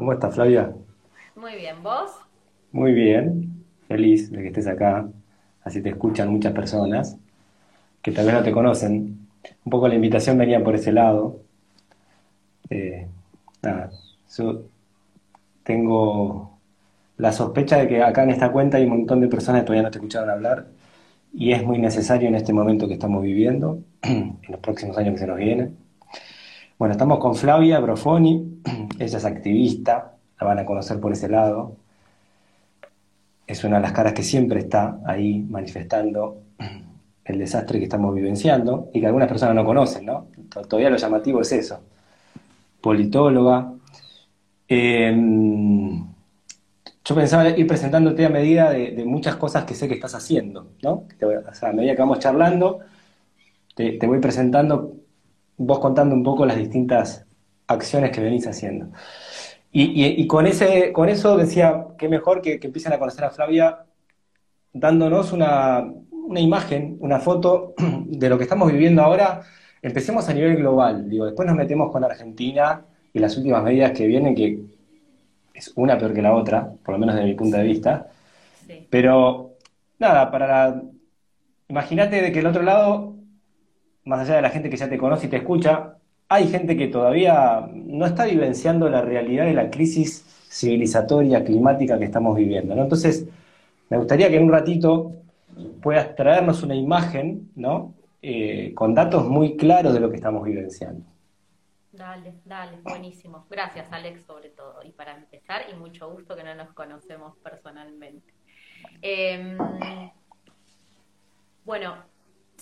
¿Cómo estás, Flavia? Muy bien, ¿vos? Muy bien, feliz de que estés acá. Así te escuchan muchas personas que tal vez no te conocen. Un poco la invitación venía por ese lado. Eh, nada, yo tengo la sospecha de que acá en esta cuenta hay un montón de personas que todavía no te escucharon hablar y es muy necesario en este momento que estamos viviendo, en los próximos años que se nos vienen. Bueno, estamos con Flavia Brofoni, ella es activista, la van a conocer por ese lado. Es una de las caras que siempre está ahí manifestando el desastre que estamos vivenciando y que algunas personas no conocen, ¿no? Todavía lo llamativo es eso. Politóloga. Em, yo pensaba ir presentándote a medida de, muchas cosas que sé que estás haciendo, ¿no? A medida que vamos charlando, te, te voy presentando vos contando un poco las distintas acciones que venís haciendo. Y, con, ese, con eso decía, qué mejor que, empiecen a conocer a Flavia dándonos una, imagen, una foto de lo que estamos viviendo ahora. Empecemos a nivel global, digo, después nos metemos con Argentina y las últimas medidas que vienen, que es una peor que la otra, por lo menos desde mi punto de vista. Pero nada, para imagínate de que el otro lado más allá de la gente que ya te conoce y te escucha, hay gente que todavía no está vivenciando la realidad de la crisis civilizatoria, climática que estamos viviendo. Entonces, me gustaría que en un ratito puedas traernos una imagen, ¿no? Eh, con datos muy claros de lo que estamos vivenciando. Dale, dale, buenísimo. Gracias, Alex, sobre todo. Y para empezar, y mucho gusto que no nos conocemos personalmente. Em, bueno,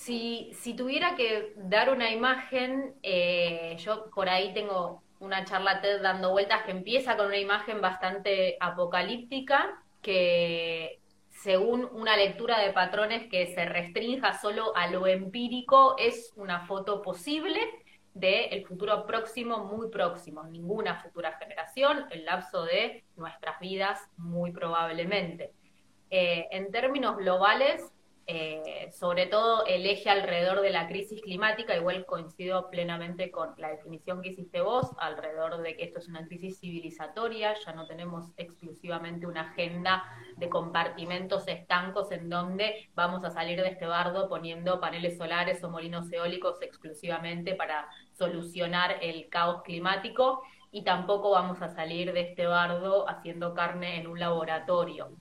si, tuviera que dar una imagen, eh, yo por ahí tengo una charla TED dando vueltas que empieza con una imagen bastante apocalíptica, que según una lectura de patrones que se restrinja solo a lo empírico, es una foto posible del futuro próximo, muy próximo, ninguna futura generación, el lapso de nuestras vidas, muy probablemente. Eh, en términos globales, eh, sobre todo el eje alrededor de la crisis climática, igual coincido plenamente con la definición que hiciste vos, alrededor de que esto es una crisis civilizatoria, ya no tenemos exclusivamente una agenda de compartimentos estancos en donde vamos a salir de este bardo poniendo paneles solares o molinos eólicos exclusivamente para solucionar el caos climático y tampoco vamos a salir de este bardo haciendo carne en un laboratorio.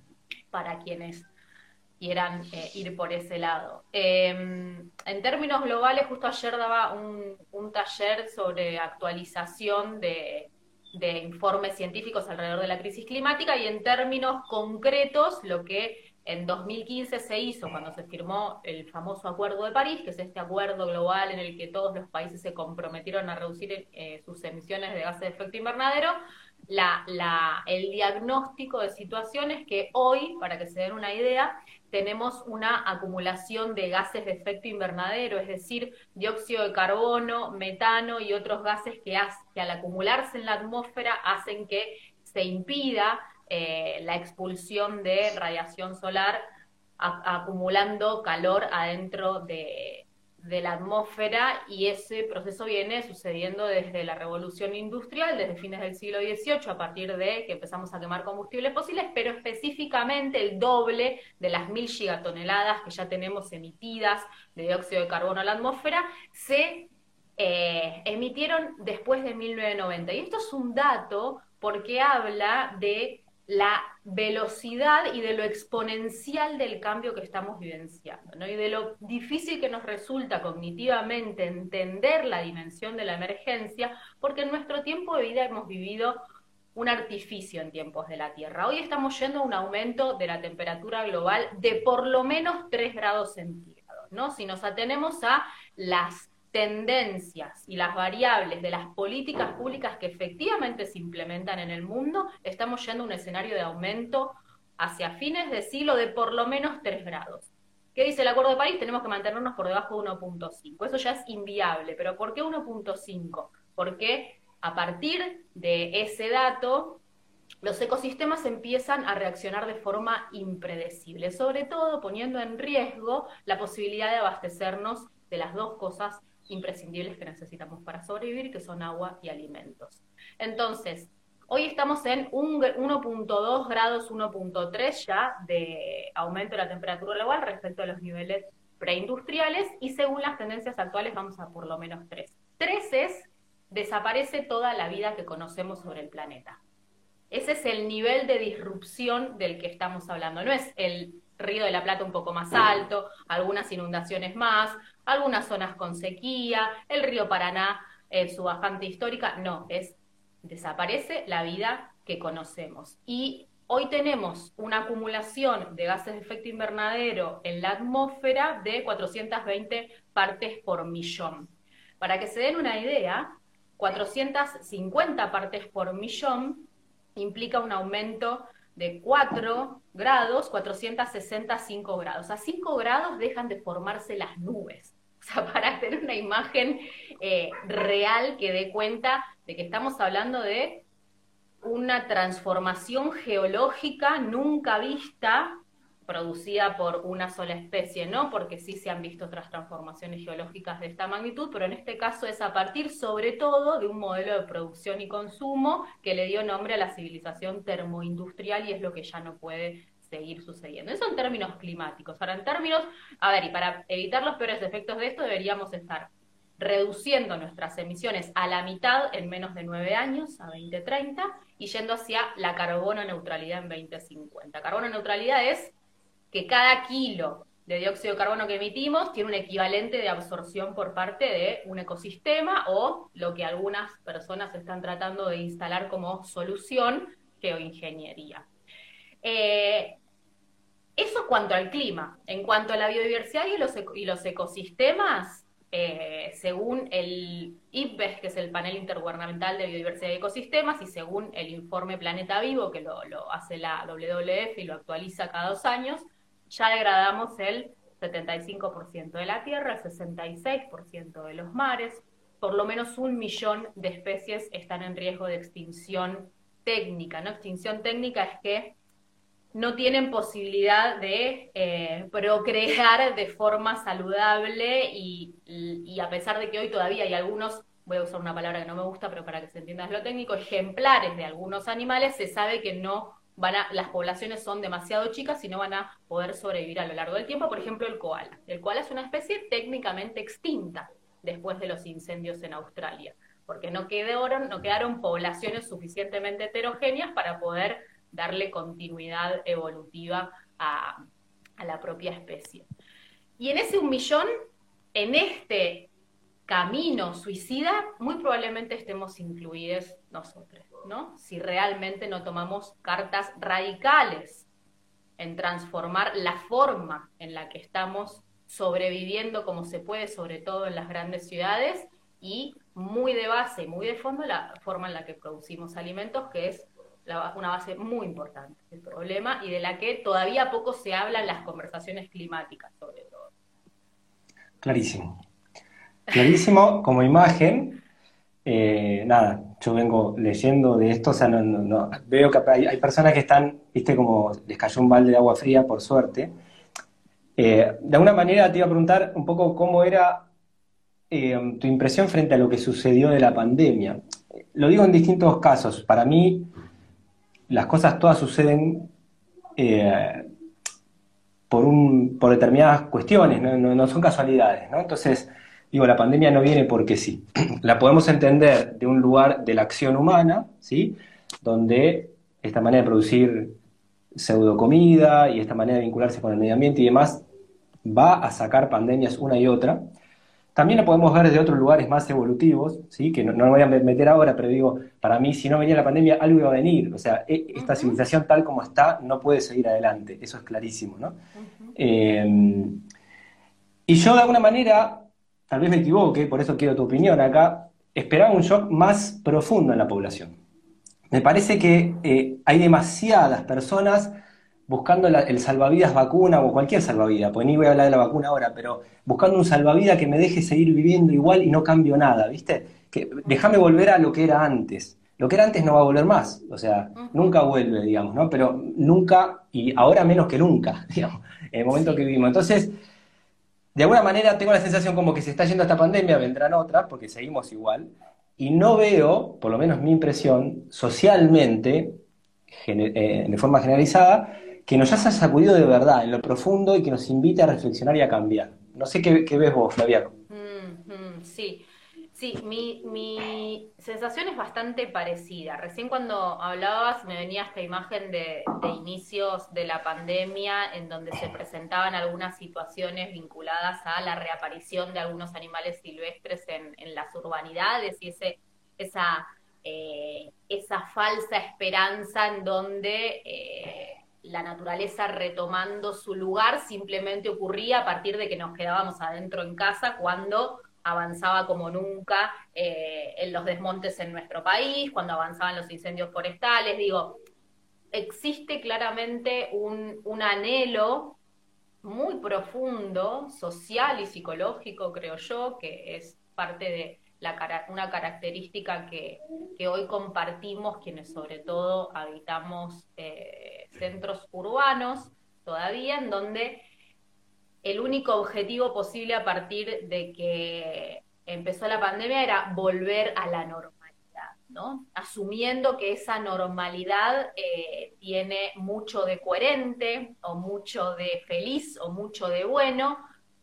Para quienes quieran eh, ir por ese lado. Em, en términos globales, justo ayer daba un, taller sobre actualización de, informes científicos alrededor de la crisis climática y en términos concretos, lo que en 2015 se hizo cuando se firmó el famoso Acuerdo de París, que es este acuerdo global en el que todos los países se comprometieron a reducir eh, sus emisiones de gases de efecto invernadero, la, el diagnóstico de situaciones que hoy, para que se den una idea, tenemos una acumulación de gases de efecto invernadero, es decir, dióxido de carbono, metano y otros gases que, al acumularse en la atmósfera hacen que se impida eh, la expulsión de radiación solar acumulando calor adentro de, de la atmósfera y ese proceso viene sucediendo desde la revolución industrial, desde fines del siglo XVIII, a partir de que empezamos a quemar combustibles fósiles, pero específicamente el doble de las mil gigatoneladas que ya tenemos emitidas de dióxido de carbono a la atmósfera, se eh, emitieron después de 1990. Y esto es un dato porque habla de la velocidad y de lo exponencial del cambio que estamos vivenciando, ¿no? y de lo difícil que nos resulta cognitivamente entender la dimensión de la emergencia, porque en nuestro tiempo de vida hemos vivido un artificio en tiempos de la Tierra. Hoy estamos yendo a un aumento de la temperatura global de por lo menos 3 grados centígrados, ¿no? Si nos atenemos a las tendencias y las variables de las políticas públicas que efectivamente se implementan en el mundo, estamos yendo a un escenario de aumento hacia fines de siglo de por lo menos 3 grados. ¿Qué dice el Acuerdo de París? Tenemos que mantenernos por debajo de 1.5. Eso ya es inviable, pero ¿por qué 1.5? Porque a partir de ese dato, los ecosistemas empiezan a reaccionar de forma impredecible, sobre todo poniendo en riesgo la posibilidad de abastecernos de las dos cosas imprescindibles que necesitamos para sobrevivir, que son agua y alimentos. Entonces, Hoy estamos en 1.2 grados, 1.3 ya de aumento de la temperatura global respecto a los niveles preindustriales y según las tendencias actuales vamos a por lo menos 3. 3 es desaparece toda la vida que conocemos sobre el planeta. Ese es el nivel de disrupción del que estamos hablando. No es el Río de la Plata un poco más alto, algunas inundaciones más, algunas zonas con sequía, el río Paraná en su bajante histórica. No, es desaparece la vida que conocemos. Y hoy tenemos una acumulación de gases de efecto invernadero en la atmósfera de 420 partes por millón. Para que se den una idea, 450 partes por millón implica un aumento de 4 grados, 465 grados. A 5 grados dejan de formarse las nubes. Sea, para tener una imagen eh, real que dé cuenta de que estamos hablando de una transformación geológica nunca vista producida por una sola especie, ¿no? Porque sí se han visto otras transformaciones geológicas de esta magnitud, pero en este caso es a partir sobre todo de un modelo de producción y consumo que le dio nombre a la civilización termoindustrial y es lo que ya no puede seguir sucediendo. Eso en términos climáticos. Ahora, en términos, a ver, y para evitar los peores efectos de esto deberíamos estar reduciendo nuestras emisiones a la mitad en menos de nueve años, a 2030, y yendo hacia la carbono neutralidad en 2050. Carbono neutralidad es que cada kilo de dióxido de carbono que emitimos tiene un equivalente de absorción por parte de un ecosistema o lo que algunas personas están tratando de instalar como solución, geoingeniería. Eh, eso cuanto al clima. En cuanto a la biodiversidad y los, ecosistemas, eh, según el IPBES, que es el panel intergubernamental de biodiversidad y ecosistemas, y según el informe Planeta Vivo, que lo, lo hace la WWF y lo actualiza cada dos años, ya degradamos el 75% de la tierra, el 66% de los mares, por lo menos un millón de especies están en riesgo de extinción técnica. ¿no? Extinción técnica es que no tienen posibilidad de eh, procrear de forma saludable y, y, a pesar de que hoy todavía hay algunos, voy a usar una palabra que no me gusta, pero para que se entienda es lo técnico, ejemplares de algunos animales, se sabe que no las poblaciones son demasiado chicas y no van a poder sobrevivir a lo largo del tiempo. Por ejemplo, el koala. El koala es una especie técnicamente extinta después de los incendios en Australia, porque no quedaron, no quedaron poblaciones suficientemente heterogéneas para poder darle continuidad evolutiva a, la propia especie. Y en ese un millón, en este camino suicida, muy probablemente estemos incluidos nosotros. Si realmente no tomamos cartas radicales en transformar la forma en la que estamos sobreviviendo como se puede, sobre todo en las grandes ciudades, y muy de base muy de fondo la forma en la que producimos alimentos, que es una base muy importante del problema y de la que todavía poco se habla en las conversaciones climáticas, sobre todo. Clarísimo. Clarísimo como imagen. Eh, nada, yo vengo leyendo de esto, o sea, no, veo que hay, personas que están, viste, como les cayó un balde de agua fría, por suerte. Eh, de alguna manera te iba a preguntar un poco cómo era eh, tu impresión frente a lo que sucedió de la pandemia. Lo digo en distintos casos. Para mí, las cosas todas suceden por, un, por determinadas cuestiones, no, no son casualidades, ¿no? Entonces, Digo, la pandemia no viene porque sí. La podemos entender de un lugar de la acción humana, ¿sí? Donde esta manera de producir pseudo comida y esta manera de vincularse con el medio ambiente y demás va a sacar pandemias una y otra. También la podemos ver desde otros lugares más evolutivos, ¿sí? que no, me voy a meter ahora, pero digo, para mí si no venía la pandemia, algo iba a venir. O sea, e, esta civilización tal como está no puede seguir adelante, eso es clarísimo. ¿no? Eh, y yo de alguna manera tal vez me equivoque, por eso quiero tu opinión acá, esperaba un shock más profundo en la población. Me parece que eh, hay demasiadas personas buscando el salvavidas vacuna o cualquier salvavidas, pues ni voy a hablar de la vacuna ahora, pero buscando un salvavidas que me deje seguir viviendo igual y no cambio nada, ¿viste? Que déjame volver a lo que era antes. Lo que era antes no va a volver más, o sea, nunca vuelve, digamos, ¿no? Pero nunca, y ahora menos que nunca, digamos, en el momento que vivimos. Entonces, de alguna manera tengo la sensación como que se está yendo esta pandemia, vendrán otras, porque seguimos igual. y no veo, por lo menos mi impresión, socialmente, eh, de forma generalizada, que nos haya sacudido de verdad, en lo profundo, y que nos invite a reflexionar y a cambiar. No sé qué, ves vos, Flaviano. Mm, mm, sí, sí, mi, mi, sensación es bastante parecida. Recién cuando hablabas me venía esta imagen de, inicios de la pandemia en donde se presentaban algunas situaciones vinculadas a la reaparición de algunos animales silvestres en, las urbanidades y ese, esa, eh, esa falsa esperanza en donde... Eh, la naturaleza retomando su lugar simplemente ocurría a partir de que nos quedábamos adentro en casa cuando avanzaba como nunca eh, en los desmontes en nuestro país, cuando avanzaban los incendios forestales. Digo, existe claramente un, un anhelo muy profundo, social y psicológico, creo yo, que es parte de la, una característica que, hoy compartimos quienes sobre todo habitamos eh, centros urbanos todavía, en donde el único objetivo posible a partir de que empezó la pandemia era volver a la normalidad, ¿no? Asumiendo que esa normalidad eh, tiene mucho de coherente o mucho de feliz o mucho de bueno,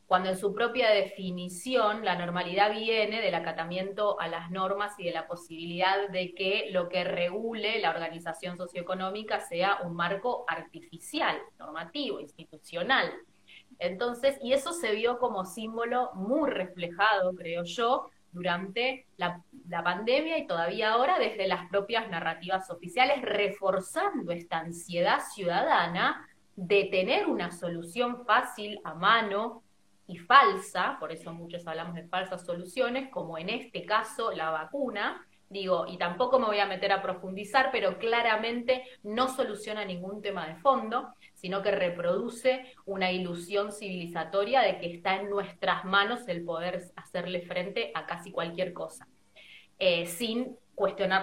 cuando en su propia definición la normalidad viene del acatamiento a las normas y de la posibilidad de que lo que regule la organización socioeconómica sea un marco artificial, normativo, institucional. Entonces, y eso se vio como símbolo muy reflejado, creo yo, durante la, la, pandemia y todavía ahora desde las propias narrativas oficiales, reforzando esta ansiedad ciudadana de tener una solución fácil a mano, y falsa, por eso muchos hablamos de falsas soluciones, como en este caso la vacuna, digo, y tampoco me voy a meter a profundizar, pero claramente no soluciona ningún tema de fondo, sino que reproduce una ilusión civilizatoria de que está en nuestras manos el poder hacerle frente a casi cualquier cosa, eh, sin cuestionar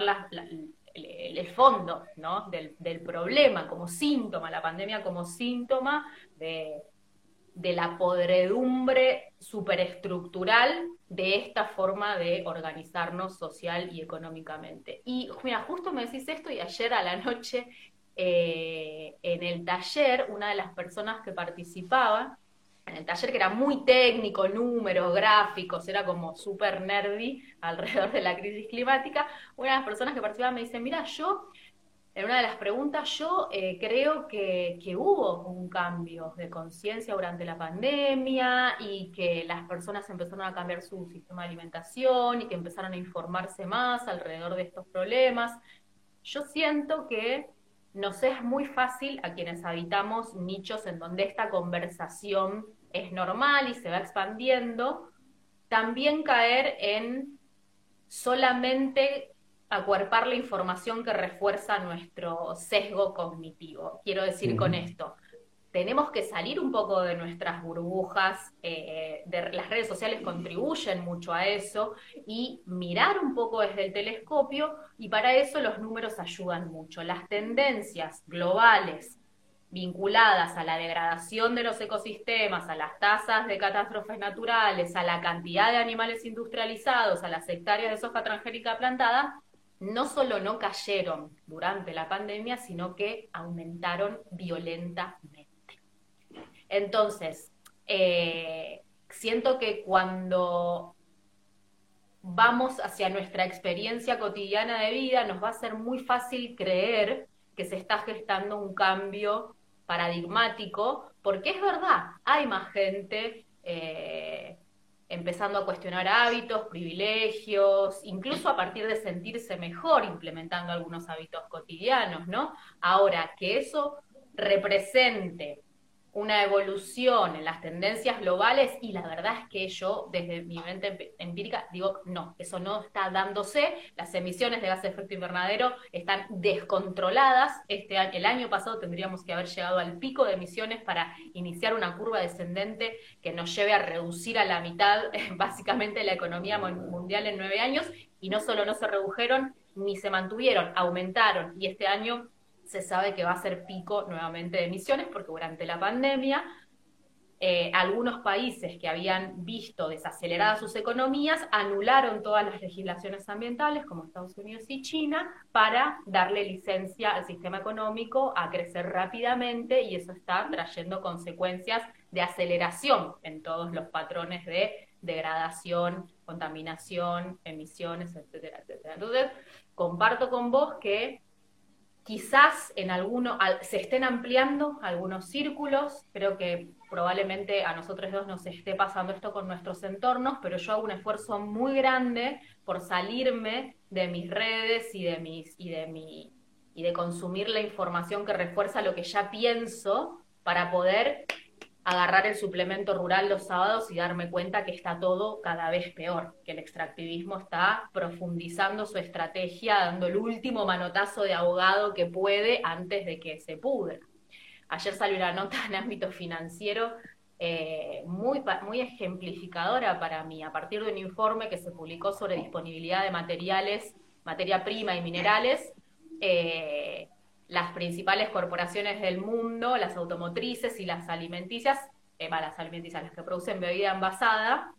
el, fondo ¿no? del, del problema como síntoma, la pandemia como síntoma de de la podredumbre superestructural de esta forma de organizarnos social y económicamente. Y mira, justo me decís esto y ayer a la noche eh, en el taller, una de las personas que participaba, en el taller que era muy técnico, números, gráficos, era como súper nerdy alrededor de la crisis climática, una de las personas que participaba me dice, mira, yo en una de las preguntas, yo eh, creo que, hubo un cambio de conciencia durante la pandemia y que las personas empezaron a cambiar su sistema de alimentación y que empezaron a informarse más alrededor de estos problemas. Yo siento que nos es muy fácil a quienes habitamos nichos en donde esta conversación es normal y se va expandiendo, también caer en solamente acuerpar la información que refuerza nuestro sesgo cognitivo. Quiero decir con esto, tenemos que salir un poco de nuestras burbujas, eh, de, las redes sociales contribuyen mucho a eso, y mirar un poco desde el telescopio, y para eso los números ayudan mucho. Las tendencias globales vinculadas a la degradación de los ecosistemas, a las tasas de catástrofes naturales, a la cantidad de animales industrializados, a las hectáreas de soja transgénica plantada, no solo no cayeron durante la pandemia, sino que aumentaron violentamente. Entonces, eh, siento que cuando vamos hacia nuestra experiencia cotidiana de vida, nos va a ser muy fácil creer que se está gestando un cambio paradigmático, porque es verdad, hay más gente eh, empezando a cuestionar hábitos, privilegios, incluso a partir de sentirse mejor implementando algunos hábitos cotidianos, ¿no? Ahora, que eso represente una evolución en las tendencias globales y la verdad es que yo desde mi mente empírica digo, no, eso no está dándose, las emisiones de gas de efecto invernadero están descontroladas, este el año pasado tendríamos que haber llegado al pico de emisiones para iniciar una curva descendente que nos lleve a reducir a la mitad básicamente la economía mundial en nueve años. Y no solo no se redujeron ni se mantuvieron, aumentaron. Y este año se sabe que va a ser pico nuevamente de emisiones porque durante la pandemia eh, algunos países que habían visto desaceleradas sus economías anularon todas las legislaciones ambientales, como Estados Unidos y China, para darle licencia al sistema económico a crecer rápidamente y eso está trayendo consecuencias de aceleración en todos los patrones de degradación, contaminación, emisiones, etcétera, etcétera. Entonces, comparto con vos que quizás en alguno se estén ampliando algunos círculos, creo que probablemente a nosotros dos nos esté pasando esto con nuestros entornos, pero yo hago un esfuerzo muy grande por salirme de mis redes y de mis y de mi y de consumir la información que refuerza lo que ya pienso para poder agarrar el suplemento rural los sábados y darme cuenta que está todo cada vez peor, que el extractivismo está profundizando su estrategia, dando el último manotazo de ahogado que puede antes de que se pudra. Ayer salió una nota en ámbito financiero eh, muy, muy ejemplificadora para mí, a partir de un informe que se publicó sobre disponibilidad de materiales, materia prima y minerales. Eh, las principales corporaciones del mundo, las automotrices y las alimenticias, eh, las alimenticias, las que producen bebida envasada,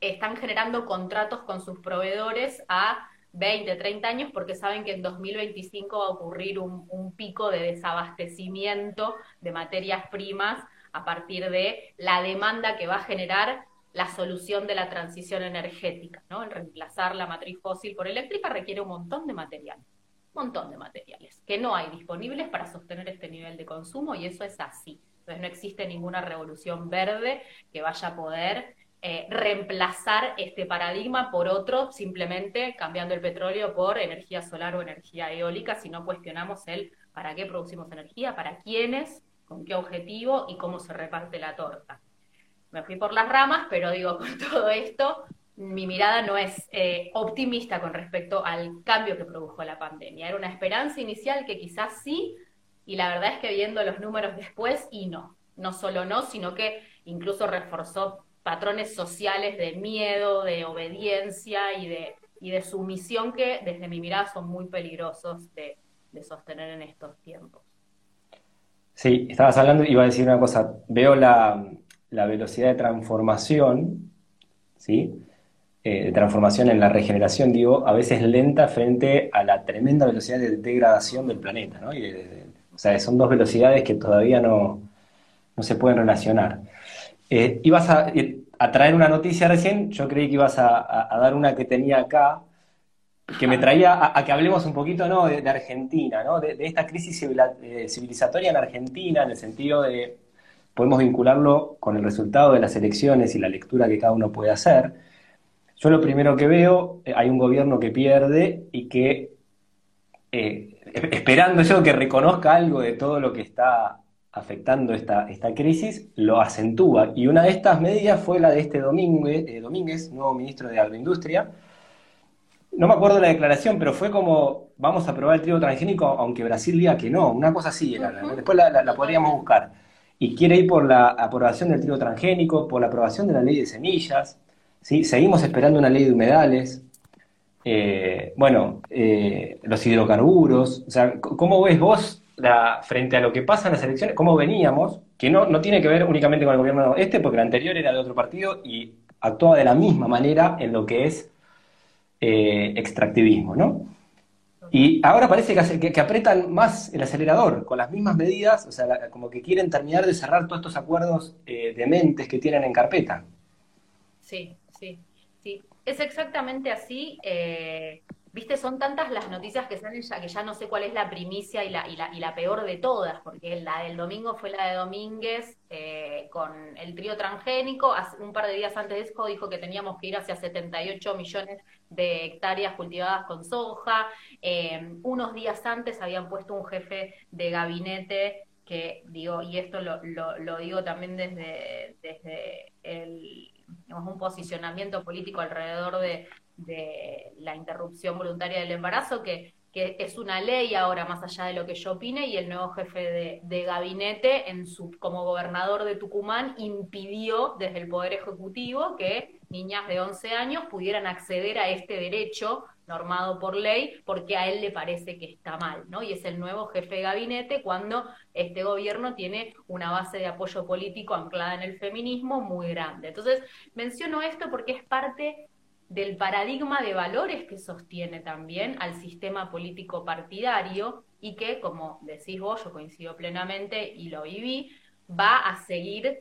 están generando contratos con sus proveedores a 20, 30 años porque saben que en 2025 va a ocurrir un, pico de desabastecimiento de materias primas a partir de la demanda que va a generar la solución de la transición energética, ¿no? El reemplazar la matriz fósil por eléctrica requiere un montón de materiales, un montón de materiales que no hay disponibles para sostener este nivel de consumo y eso es así. Entonces no existe ninguna revolución verde que vaya a poder eh, reemplazar este paradigma por otro, simplemente cambiando el petróleo por energía solar o energía eólica, si no cuestionamos el para qué producimos energía, para quiénes, con qué objetivo y cómo se reparte la torta. Me fui por las ramas, pero digo, con todo esto, mi mirada no es eh, optimista con respecto al cambio que produjo la pandemia. Era una esperanza inicial que quizás sí, y la verdad es que viendo los números después, y no. No solo no, sino que incluso reforzó patrones sociales de miedo, de obediencia y de, y de sumisión que desde mi mirada son muy peligrosos de, sostener en estos tiempos. Sí, estabas hablando, iba a decir una cosa, veo la, velocidad de transformación, ¿sí? Eh, de transformación en la regeneración, digo, a veces lenta frente a la tremenda velocidad de degradación del planeta, ¿no? o sea, son dos velocidades que todavía no, no se pueden relacionar. Eh, ibas eh, a, traer una noticia recién, yo creí que ibas a, dar una que tenía acá, que me traía a, que hablemos un poquito ¿no? de, Argentina, ¿no? de, esta crisis eh, civilizatoria en Argentina, en el sentido de, podemos vincularlo con el resultado de las elecciones y la lectura que cada uno puede hacer. Yo lo primero que veo, hay un gobierno que pierde y que, esperando yo que reconozca algo de todo lo que está afectando esta, esta crisis, lo acentúa. Y una de estas medidas fue la de este Domínguez, eh, Domínguez, nuevo ministro de Agroindustria. No me acuerdo la declaración, pero fue como, vamos a aprobar el trigo transgénico, aunque Brasil diga que no, una cosa así era. Después la, podríamos buscar. Y quiere ir por la aprobación del trigo transgénico, por la aprobación de la ley de semillas. ¿Sí? Seguimos esperando una ley de humedales. Eh, bueno, eh, los hidrocarburos. O sea, ¿cómo ves vos frente a lo que pasa en las elecciones, cómo veníamos, que no, no tiene que ver únicamente con el gobierno este, porque el anterior era de otro partido y actuaba de la misma manera en lo que es eh, extractivismo, ¿no? Y ahora parece que, que, apretan más el acelerador con las mismas medidas, o sea, como que quieren terminar de cerrar todos estos acuerdos de mentes que tienen en carpeta. Sí, sí. Es exactamente así. Eh, viste, son tantas las noticias que salen ya que ya no sé cuál es la primicia y la, y la, y la peor de todas, porque la del domingo fue la de Domínguez eh, con el trío transgénico. un par de días antes de eso dijo que teníamos que ir hacia 78 millones de hectáreas cultivadas con soja. Eh, unos días antes habían puesto un jefe de gabinete que digo, y esto lo, lo, digo también desde, desde el, un posicionamiento político alrededor de, de la interrupción voluntaria del embarazo, que, es una ley ahora más allá de lo que yo opine, y el nuevo jefe de, gabinete en su, como gobernador de Tucumán impidió desde el Poder Ejecutivo que niñas de 11 años pudieran acceder a este derecho normado por ley porque a él le parece que está mal, ¿no? Y es el nuevo jefe de gabinete cuando este gobierno tiene una base de apoyo político anclada en el feminismo muy grande. Entonces, menciono esto porque es parte del paradigma de valores que sostiene también al sistema político partidario y que, como decís vos, yo coincido plenamente y lo viví, va a seguir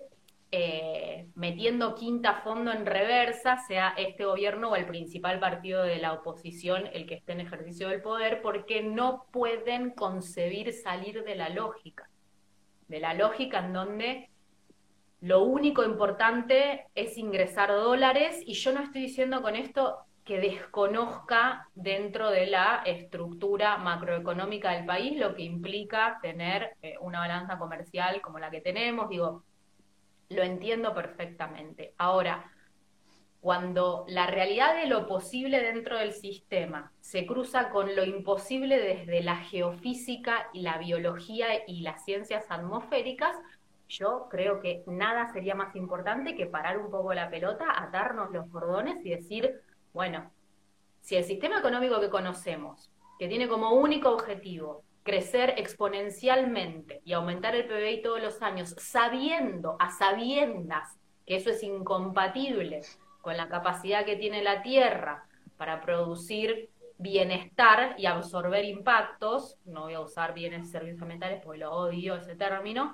eh, metiendo quinta fondo en reversa, sea este gobierno o el principal partido de la oposición el que esté en ejercicio del poder, porque no pueden concebir salir de la lógica, de la lógica en donde lo único importante es ingresar dólares y yo no estoy diciendo con esto que desconozca dentro de la estructura macroeconómica del país lo que implica tener eh, una balanza comercial como la que tenemos, digo, lo entiendo perfectamente. Ahora, cuando la realidad de lo posible dentro del sistema se cruza con lo imposible desde la geofísica y la biología y las ciencias atmosféricas, yo creo que nada sería más importante que parar un poco la pelota, atarnos los cordones y decir, bueno, si el sistema económico que conocemos, que tiene como único objetivo crecer exponencialmente y aumentar el PBI todos los años, sabiendo, a sabiendas, que eso es incompatible con la capacidad que tiene la Tierra para producir bienestar y absorber impactos, no voy a usar bienes y servicios ambientales porque lo odio ese término,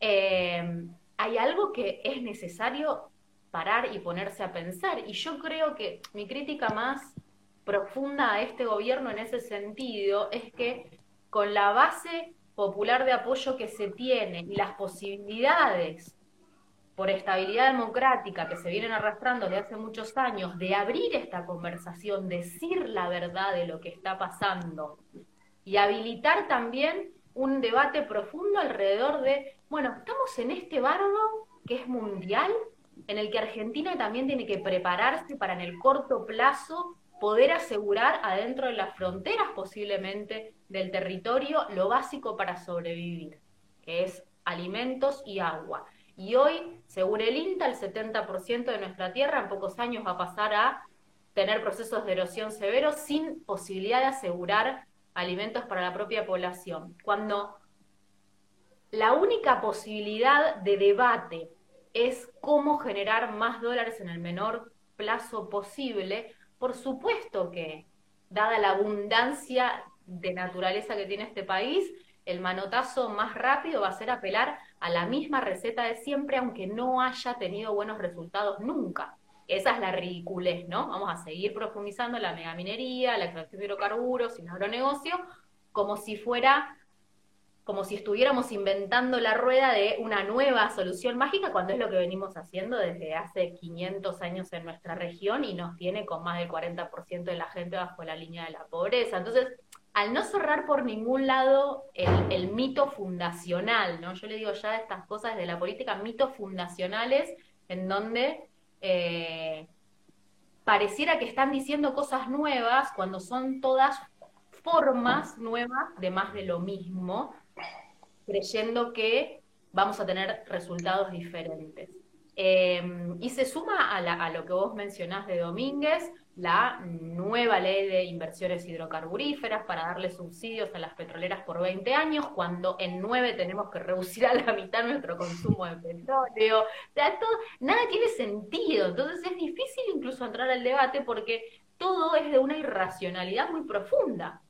eh, hay algo que es necesario parar y ponerse a pensar. Y yo creo que mi crítica más profunda a este gobierno en ese sentido es que con la base popular de apoyo que se tiene y las posibilidades por estabilidad democrática que se vienen arrastrando desde hace muchos años, de abrir esta conversación, decir la verdad de lo que está pasando y habilitar también un debate profundo alrededor de, bueno, estamos en este bardo que es mundial, en el que Argentina también tiene que prepararse para en el corto plazo poder asegurar adentro de las fronteras posiblemente del territorio lo básico para sobrevivir, que es alimentos y agua. Y hoy, según el INTA, el 70% de nuestra tierra en pocos años va a pasar a tener procesos de erosión severos sin posibilidad de asegurar alimentos para la propia población. Cuando la única posibilidad de debate es cómo generar más dólares en el menor plazo posible, por supuesto que, dada la abundancia de naturaleza que tiene este país, el manotazo más rápido va a ser apelar a la misma receta de siempre, aunque no haya tenido buenos resultados nunca. Esa es la ridiculez, ¿no? Vamos a seguir profundizando la megaminería, la extracción de hidrocarburos y el agronegocio, como si fuera, como si estuviéramos inventando la rueda de una nueva solución mágica, cuando es lo que venimos haciendo desde hace 500 años en nuestra región y nos tiene con más del 40% de la gente bajo la línea de la pobreza. Entonces, al no cerrar por ningún lado el, mito fundacional, ¿no? Yo le digo ya estas cosas de la política, mitos fundacionales en donde eh, pareciera que están diciendo cosas nuevas cuando son todas formas nuevas de más de lo mismo, creyendo que vamos a tener resultados diferentes. Eh, y se suma a, a, lo que vos mencionás de Domínguez, la nueva ley de inversiones hidrocarburíferas para darle subsidios a las petroleras por 20 años, cuando en 9 tenemos que reducir a la mitad nuestro consumo de petróleo. O sea, todo, nada tiene sentido. Entonces es difícil incluso entrar al debate porque todo es de una irracionalidad muy profunda.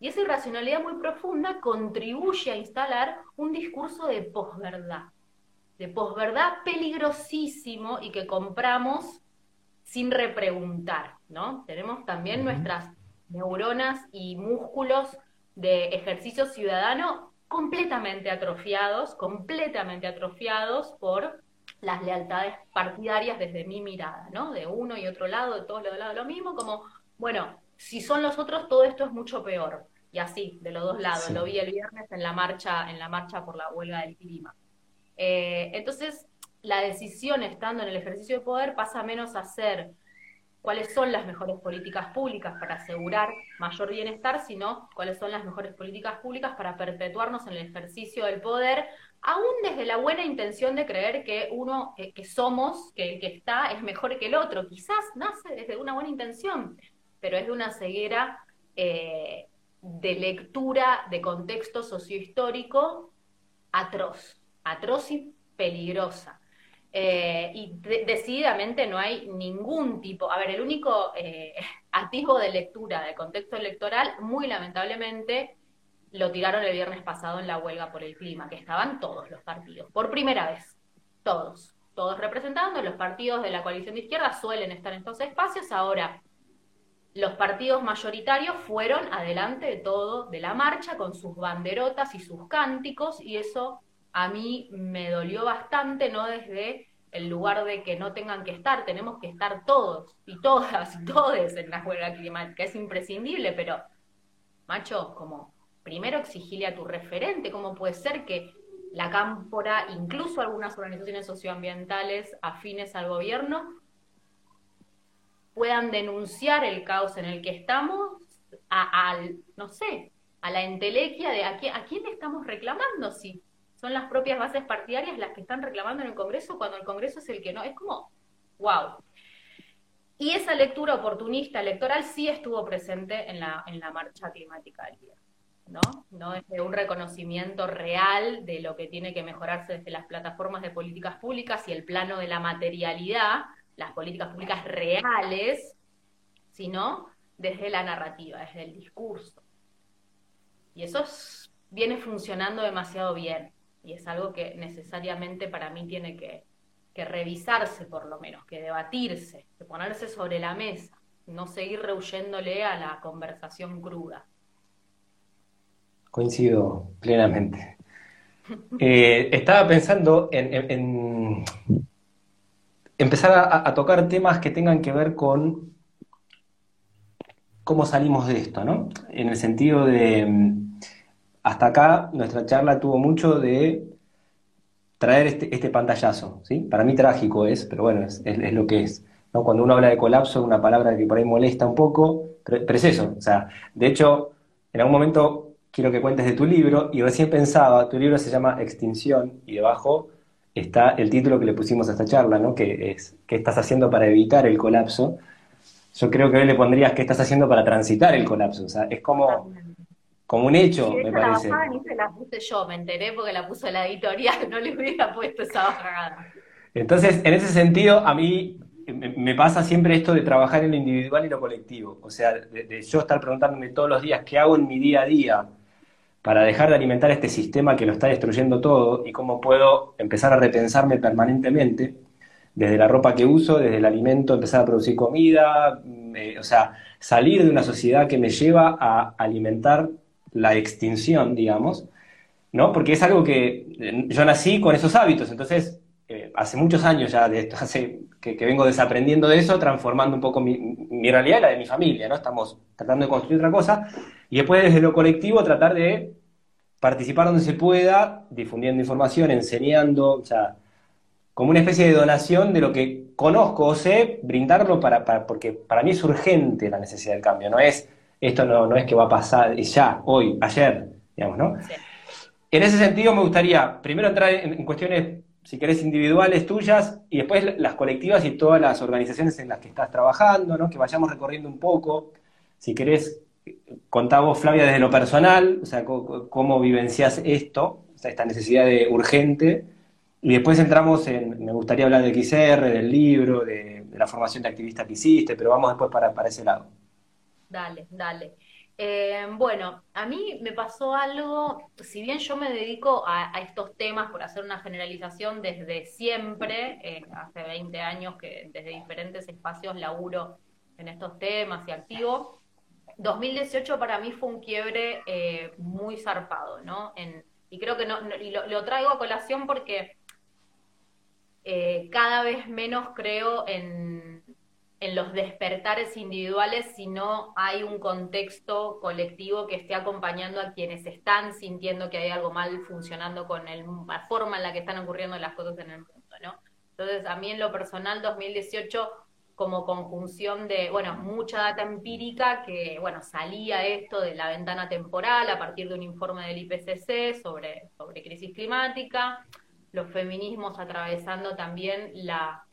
Y esa irracionalidad muy profunda contribuye a instalar un discurso de posverdad, de posverdad peligrosísimo y que compramos sin repreguntar, ¿no? Tenemos también nuestras neuronas y músculos de ejercicio ciudadano completamente atrofiados, completamente atrofiados por las lealtades partidarias desde mi mirada, ¿no? De uno y otro lado, de todos los lados lo mismo, como, bueno, si son los otros, todo esto es mucho peor. Y así, de los dos lados. Lo vi el viernes en la marcha, en la marcha por la huelga del clima. Eh, entonces, la decisión estando en el ejercicio de poder pasa menos a ser cuáles son las mejores políticas públicas para asegurar mayor bienestar, sino cuáles son las mejores políticas públicas para perpetuarnos en el ejercicio del poder, aún desde la buena intención de creer que uno, que, somos, que el que está es mejor que el otro. Quizás nace desde una buena intención, pero es de una ceguera eh, de lectura de contexto sociohistórico atroz, atroz peligrosa. Eh, y decididamente no hay ningún tipo, a ver, el único eh, activo de lectura de contexto electoral, muy lamentablemente, lo tiraron el viernes pasado en la huelga por el clima, que estaban todos los partidos, por primera vez, todos, todos representando, los partidos de la coalición de izquierda suelen estar en estos espacios, ahora los partidos mayoritarios fueron adelante de todo, de la marcha, con sus banderotas y sus cánticos, y eso a mí me dolió bastante, no desde el lugar de que no tengan que estar, tenemos que estar todos y todas todes en la huelga climática, es imprescindible, pero, macho, como primero exigirle a tu referente, ¿cómo puede ser que la cámpora, incluso algunas organizaciones socioambientales afines al gobierno, puedan denunciar el caos en el que estamos a, al, no sé, a la entelequia de a, quién, a quién estamos reclamando, si son las propias bases partidarias las que están reclamando en el Congreso cuando el Congreso es el que no, es como, wow. Y esa lectura oportunista electoral sí estuvo presente en la, en la marcha climática del día. ¿no? ¿no? Desde un reconocimiento real de lo que tiene que mejorarse desde las plataformas de políticas públicas y el plano de la materialidad, las políticas públicas reales, sino desde la narrativa, desde el discurso. Y eso viene funcionando demasiado bien y es algo que necesariamente para mí tiene que, que revisarse por lo menos, que debatirse, que ponerse sobre la mesa, no seguir rehuyéndole a la conversación cruda. Coincido plenamente. Eh, estaba pensando en, empezar a, tocar temas que tengan que ver con cómo salimos de esto, ¿no? En el sentido de, hasta acá nuestra charla tuvo mucho de traer este, este pantallazo, ¿sí? Para mí trágico es, pero bueno, es, lo que es. Cuando uno habla de colapso, una palabra que por ahí molesta un poco, pero, pero es eso. O sea, de hecho, en algún momento quiero que cuentes de tu libro y recién pensaba, tu libro se llama Extinción y debajo está el título que le pusimos a esta charla, ¿no? que es ¿qué estás haciendo para evitar el colapso? Yo creo que hoy le pondrías ¿qué estás haciendo para transitar el colapso? O sea, es como, como un hecho, me parece. La ni se la puse yo, me enteré porque la puso la editorial, no le hubiera puesto esa bajada. Entonces, en ese sentido, a mí me pasa siempre esto de trabajar en lo individual y lo colectivo. O sea, de, de yo estar preguntándome todos los días qué hago en mi día a día para dejar de alimentar este sistema que lo está destruyendo todo y cómo puedo empezar a repensarme permanentemente, desde la ropa que uso, desde el alimento, empezar a producir comida, mm, eh, o sea, salir de una sociedad que me lleva a alimentar la extinción, digamos, ¿no? Porque es algo que eh, yo nací con esos hábitos, entonces, eh, hace muchos años ya de que, vengo desaprendiendo de eso, transformando un poco mi, mi realidad y la de mi familia, ¿no? Estamos tratando de construir otra cosa y después desde lo colectivo tratar de participar donde se pueda, difundiendo información, enseñando, o sea, como una especie de donación de lo que conozco o sé, brindarlo para, porque para mí es urgente la necesidad del cambio, no es, esto no, no es que va a pasar ya, hoy, ayer, digamos, ¿no? En ese sentido me gustaría primero entrar en, cuestiones, si querés, individuales tuyas y después las colectivas y todas las organizaciones en las que estás trabajando, ¿no? Que vayamos recorriendo un poco, si querés, contá vos, Flavia, desde lo personal, o sea, cómo, vivencias esto, o sea, esta necesidad de urgente, y después entramos en, me gustaría hablar de XR, del libro, de, la formación de activista que hiciste, pero vamos después para, para ese lado. Dale, dale. Eh, bueno, a mí me pasó algo, si bien yo me dedico a, estos temas por hacer una generalización desde siempre, eh, hace 20 años que desde diferentes espacios laburo en estos temas y activo, 2018 para mí fue un quiebre eh, muy zarpado, ¿no? y creo que no, y lo, traigo a colación porque cada vez menos creo en, en, los despertares individuales si no hay un contexto colectivo que esté acompañando a quienes están sintiendo que hay algo mal funcionando con el, la forma en la que están ocurriendo las cosas en el mundo, ¿no? Entonces, a mí en lo personal, 2018 como conjunción de, bueno, mucha data empírica que, bueno, salía esto de la ventana temporal a partir de un informe del IPCC sobre, sobre crisis climática, los feminismos atravesando también la,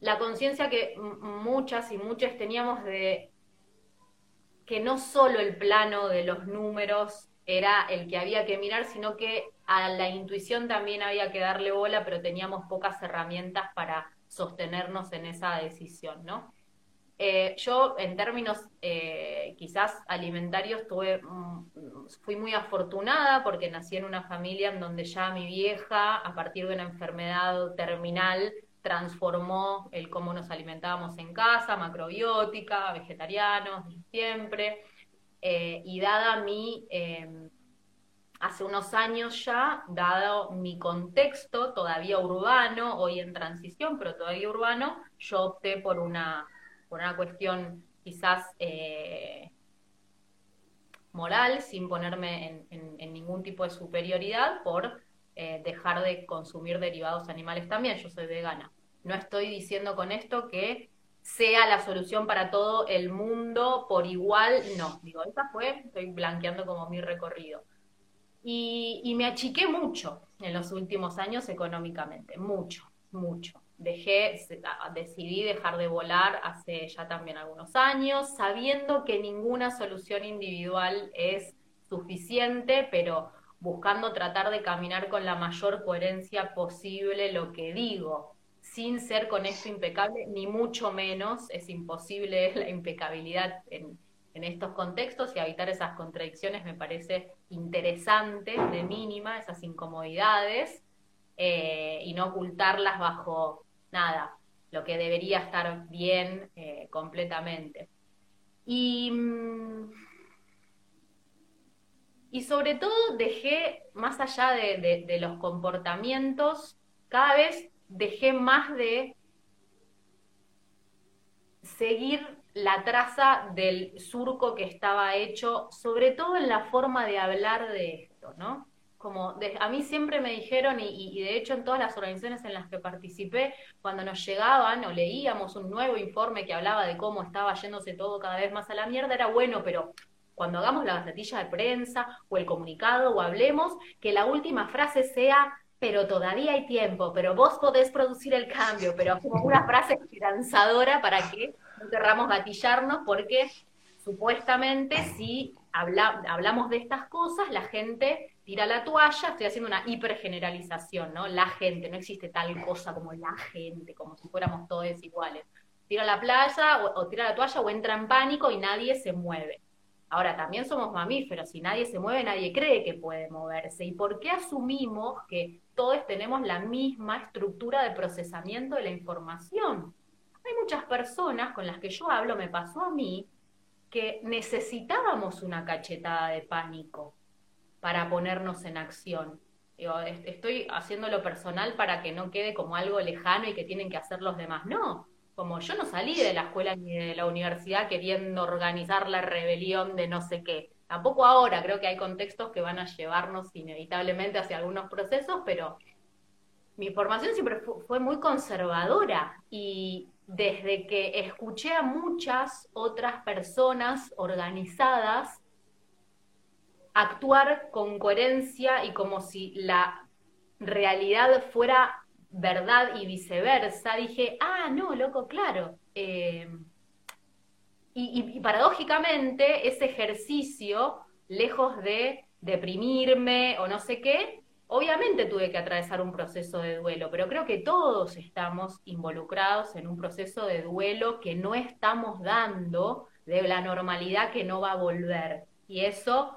la conciencia que muchas y muchos teníamos de que no solo el plano de los números era el que había que mirar, sino que a la intuición también había que darle bola, pero teníamos pocas herramientas para sostenernos en esa decisión, ¿no? Eh, yo, en términos eh, quizás alimentarios, mm, fui muy afortunada porque nací en una familia en donde ya mi vieja, a partir de una enfermedad terminal, transformó el cómo nos alimentábamos en casa, macrobiótica, vegetarianos, siempre. Eh, y dada mi, em, hace unos años ya, dado mi contexto todavía urbano, hoy en transición, pero todavía urbano, yo opté por una, por una cuestión quizás eh, moral, sin ponerme en, ningún tipo de superioridad, por eh, dejar de consumir derivados animales también. Yo soy vegana. No estoy diciendo con esto que sea la solución para todo el mundo por igual, no. Digo, esa fue, estoy blanqueando como mi recorrido. Y, me achiqué mucho en los últimos años económicamente, mucho, mucho. Dejé, decidí dejar de volar hace ya también algunos años, sabiendo que ninguna solución individual es suficiente, pero buscando tratar de caminar con la mayor coherencia posible lo que digo sin ser con esto impecable, ni mucho menos, es imposible la impecabilidad en, estos contextos y evitar esas contradicciones me parece interesante, de mínima, esas incomodidades, eh, y no ocultarlas bajo nada, lo que debería estar bien eh, completamente. Y, mm, y sobre todo dejé, más allá de los comportamientos, cada vez dejé más de seguir la traza del surco que estaba hecho, sobre todo en la forma de hablar de esto, ¿no? Como a mí siempre me dijeron, y, de hecho en todas las organizaciones en las que participé, cuando nos llegaban o leíamos un nuevo informe que hablaba de cómo estaba yéndose todo cada vez más a la mierda, era bueno, pero cuando hagamos la gacetilla de prensa o el comunicado o hablemos, que la última frase sea pero todavía hay tiempo, pero vos podés producir el cambio, pero como una frase esperanzadora para que no querramos gatillarnos, porque supuestamente si hablamos de estas cosas, la gente tira la toalla, estoy haciendo una hipergeneralización, ¿no? La gente, no existe tal cosa como la gente, como si fuéramos todos iguales. Tira la playa o tira la toalla o entra en pánico y nadie se mueve. Ahora, también somos mamíferos, si nadie se mueve, nadie cree que puede moverse. ¿Y por qué asumimos que todos tenemos la misma estructura de procesamiento de la información? Hay muchas personas con las que yo hablo, me pasó a mí, que necesitábamos una cachetada de pánico para ponernos en acción. estoy haciendo lo personal para que no quede como algo lejano y que tienen que hacer los demás. No, como yo no salí de la escuela ni de la universidad queriendo organizar la rebelión de no sé qué. Tampoco ahora, creo que hay contextos que van a llevarnos inevitablemente hacia algunos procesos, pero mi formación siempre fue muy conservadora y desde que escuché a muchas otras personas organizadas actuar con coherencia y como si la realidad fuera verdad y viceversa, dije, ah, no, loco, claro. Eh, y, paradójicamente, ese ejercicio, lejos de deprimirme o no sé qué, obviamente tuve que atravesar un proceso de duelo, pero creo que todos estamos involucrados en un proceso de duelo que no estamos dando de la normalidad que no va a volver. Y eso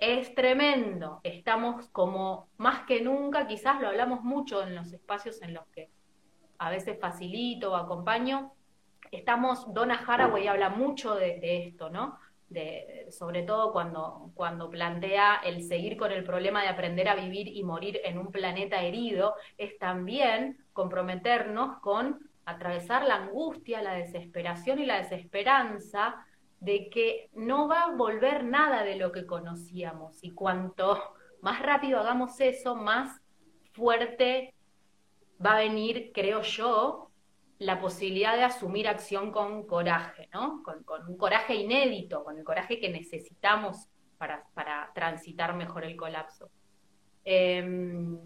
es tremendo. Estamos como más que nunca, quizás lo hablamos mucho en los espacios en los que a veces facilito o acompaño. Estamos, Donna Haraway habla mucho de, esto, ¿no? Sobre todo cuando, cuando plantea el seguir con el problema de aprender a vivir y morir en un planeta herido, es también comprometernos con atravesar la angustia, la desesperación y la desesperanza de que no va a volver nada de lo que conocíamos y cuanto más rápido hagamos eso, más fuerte va a venir, creo yo, la posibilidad de asumir acción con coraje, ¿no? Con, un coraje inédito, con el coraje que necesitamos para, transitar mejor el colapso. Em,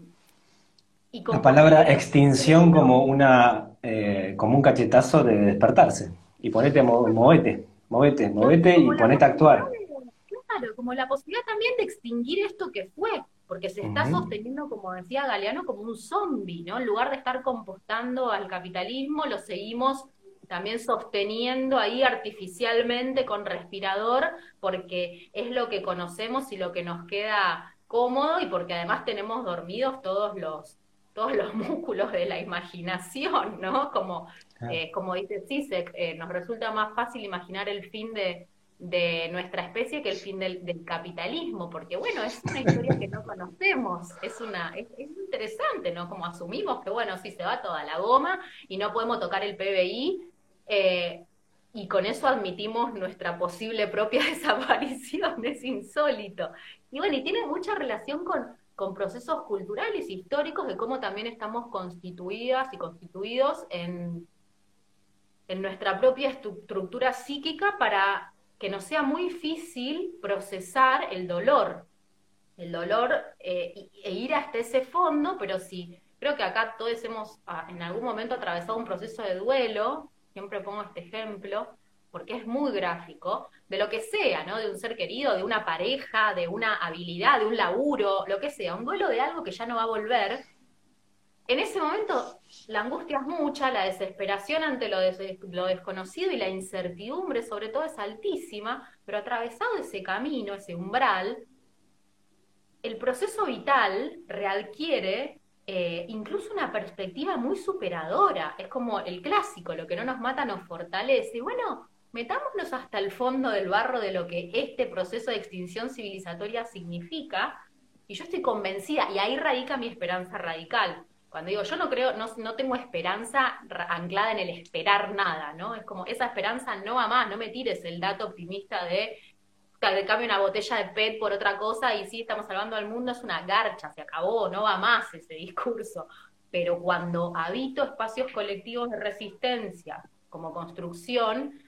la palabra extinción como, una, eh, como un cachetazo de despertarse. Y ponete, movete, movete, movete y ponete a actuar. Claro, como la posibilidad también de extinguir esto que fue, porque se está sosteniendo, como decía Galeano, como un zombie, ¿no? En lugar de estar compostando al capitalismo, lo seguimos también sosteniendo ahí artificialmente con respirador, porque es lo que conocemos y lo que nos queda cómodo y porque además tenemos dormidos todos los todos los músculos de la imaginación, ¿no? Como, eh, como dice Zizek, eh, nos resulta más fácil imaginar el fin de, de nuestra especie que el fin del, capitalismo, porque bueno, es una historia que no conocemos, es una es, interesante, ¿no? Como asumimos que bueno, sí se va toda la goma y no podemos tocar el PBI eh, y con eso admitimos nuestra posible propia desaparición, es insólito. Y bueno, y tiene mucha relación con, con procesos culturales, históricos, de cómo también estamos constituidas y constituidos en, en nuestra propia estructura psíquica para que nos sea muy difícil procesar el dolor, el dolor eh, e ir hasta ese fondo, pero sí, creo que acá todos hemos en algún momento atravesado un proceso de duelo, siempre pongo este ejemplo, porque es muy gráfico, de lo que sea, ¿no? De un ser querido, de una pareja, de una habilidad, de un laburo, lo que sea, un duelo de algo que ya no va a volver, en ese momento la angustia es mucha, la desesperación ante lo, desconocido y la incertidumbre sobre todo es altísima, pero atravesado ese camino, ese umbral, el proceso vital readquiere eh, incluso una perspectiva muy superadora. Es como el clásico, lo que no nos mata nos fortalece. Y bueno, metámonos hasta el fondo del barro de lo que este proceso de extinción civilizatoria significa. Y yo estoy convencida, y ahí radica mi esperanza radical cuando digo, yo no creo, no, no tengo esperanza anclada en el esperar nada, ¿no? Es como, esa esperanza no va más, no me tires el dato optimista de que cambie una botella de PET por otra cosa y sí, estamos salvando al mundo, es una garcha, se acabó, no va más ese discurso. Pero cuando habito espacios colectivos de resistencia como construcción,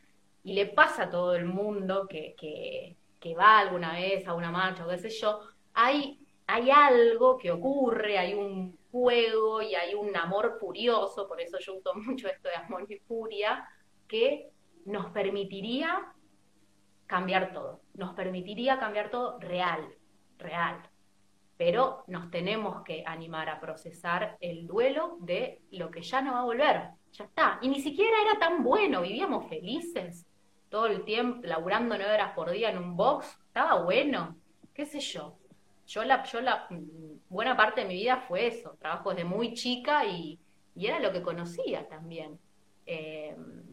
y le pasa a todo el mundo que, que, que va alguna vez a una marcha o qué sé yo, hay, hay algo que ocurre, hay un fuego y hay un amor furioso, por eso yo uso mucho esto de amor y furia, que nos permitiría cambiar todo, nos permitiría cambiar todo real, real. Pero nos tenemos que animar a procesar el duelo de lo que ya no va a volver, ya está. Y ni siquiera era tan bueno, vivíamos felices todo el tiempo, laburando nueve horas por día en un box, estaba bueno, qué sé yo yo la, yo la buena parte de mi vida fue eso, trabajo desde muy chica y, era lo que conocía también. Em,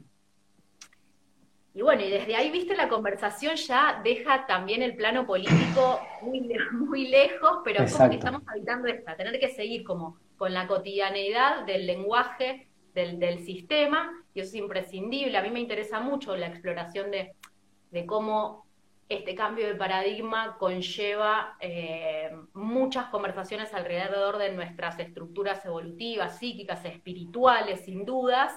y bueno, y desde ahí, viste, la conversación ya deja también el plano político muy, muy lejos, pero es como que estamos habitando esta, tener que seguir como con la cotidianeidad del lenguaje del, del sistema, y eso es imprescindible. A mí me interesa mucho la exploración de, de cómo este cambio de paradigma conlleva eh, muchas conversaciones alrededor de nuestras estructuras evolutivas, psíquicas, espirituales, sin dudas,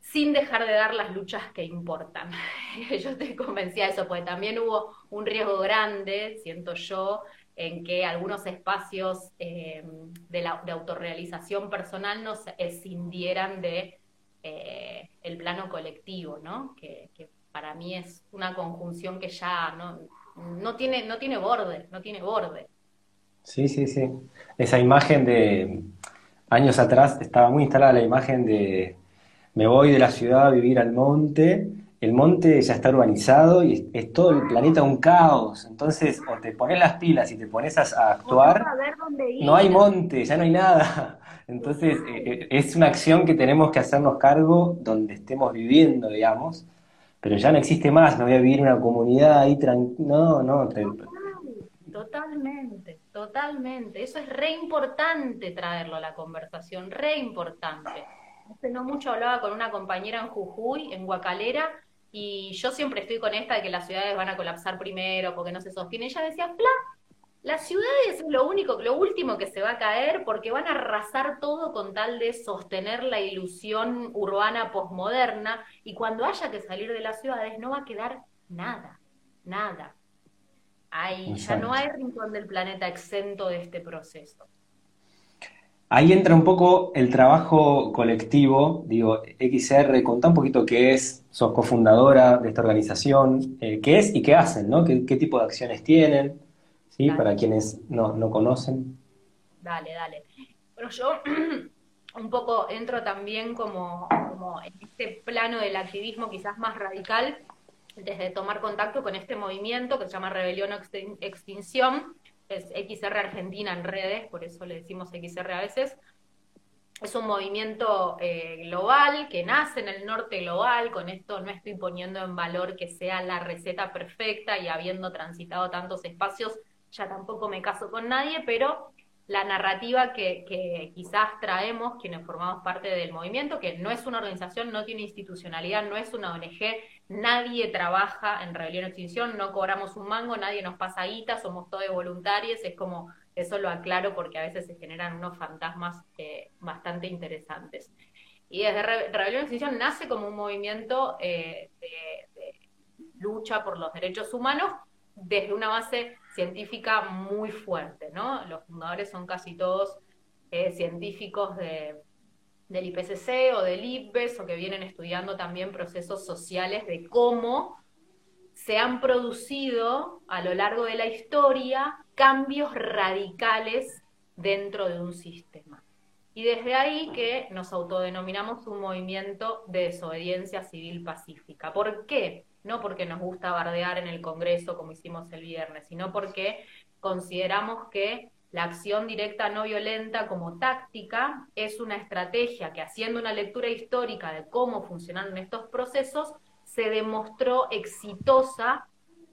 sin dejar de dar las luchas que importan. yo estoy convencida de eso, porque también hubo un riesgo grande, siento yo, en que algunos espacios eh, de, la, autorrealización personal nos escindieran de eh, el plano colectivo, ¿no? Para mí es una conjunción que ya no, no, tiene, no tiene borde, no tiene borde. Sí, sí, sí. Esa imagen de años atrás estaba muy instalada la imagen de me voy de la ciudad a vivir al monte, el monte ya está urbanizado y es, todo el planeta un caos. Entonces, o te pones las pilas y te pones a, actuar, no hay monte, ya no hay nada. Entonces, eh, eh, es una acción que tenemos que hacernos cargo donde estemos viviendo, digamos pero ya no existe más, no voy a vivir una comunidad ahí tranquila. No, no. Totalmente, totalmente. Eso es re importante traerlo a la conversación, re importante. Hace no mucho hablaba con una compañera en Jujuy, en Guacalera, y yo siempre estoy con esta de que las ciudades van a colapsar primero porque no se sostiene. Ella decía, Fla, las ciudades es lo único, lo último que se va a caer porque van a arrasar todo con tal de sostener la ilusión urbana posmoderna y cuando haya que salir de las ciudades no va a quedar nada, nada. Hay, ya no hay rincón del planeta exento de este proceso. Ahí entra un poco el trabajo colectivo, digo, XR, contá un poquito qué es, sos cofundadora de esta organización, eh, qué es y qué hacen, ¿no? ¿Qué, tipo de acciones tienen? ¿Sí? Para quienes no, no conocen. Dale, dale. Bueno, yo un poco entro también como, como en este plano del activismo quizás más radical, desde tomar contacto con este movimiento que se llama Rebelión o Extinción, es XR Argentina en redes, por eso le decimos XR a veces. Es un movimiento eh, global que nace en el norte global, con esto no estoy poniendo en valor que sea la receta perfecta y habiendo transitado tantos espacios, ya tampoco me caso con nadie, pero la narrativa que, quizás traemos quienes formamos parte del movimiento, que no es una organización, no tiene institucionalidad, no es una ONG, nadie trabaja en Rebelión Extinción, no cobramos un mango, nadie nos pasa guita, somos todos voluntarios, es como, eso lo aclaro porque a veces se generan unos fantasmas eh, bastante interesantes. Y desde Rebelión Extinción nace como un movimiento eh, de lucha por los derechos humanos desde una base científica muy fuerte, ¿no? Los fundadores son casi todos eh, científicos de, del IPCC o del IPES o que vienen estudiando también procesos sociales de cómo se han producido a lo largo de la historia cambios radicales dentro de un sistema. Y desde ahí que nos autodenominamos un movimiento de desobediencia civil pacífica. ¿Por qué? No porque nos gusta bardear en el Congreso como hicimos el viernes, sino porque consideramos que la acción directa no violenta como táctica es una estrategia que haciendo una lectura histórica de cómo funcionaron estos procesos, se demostró exitosa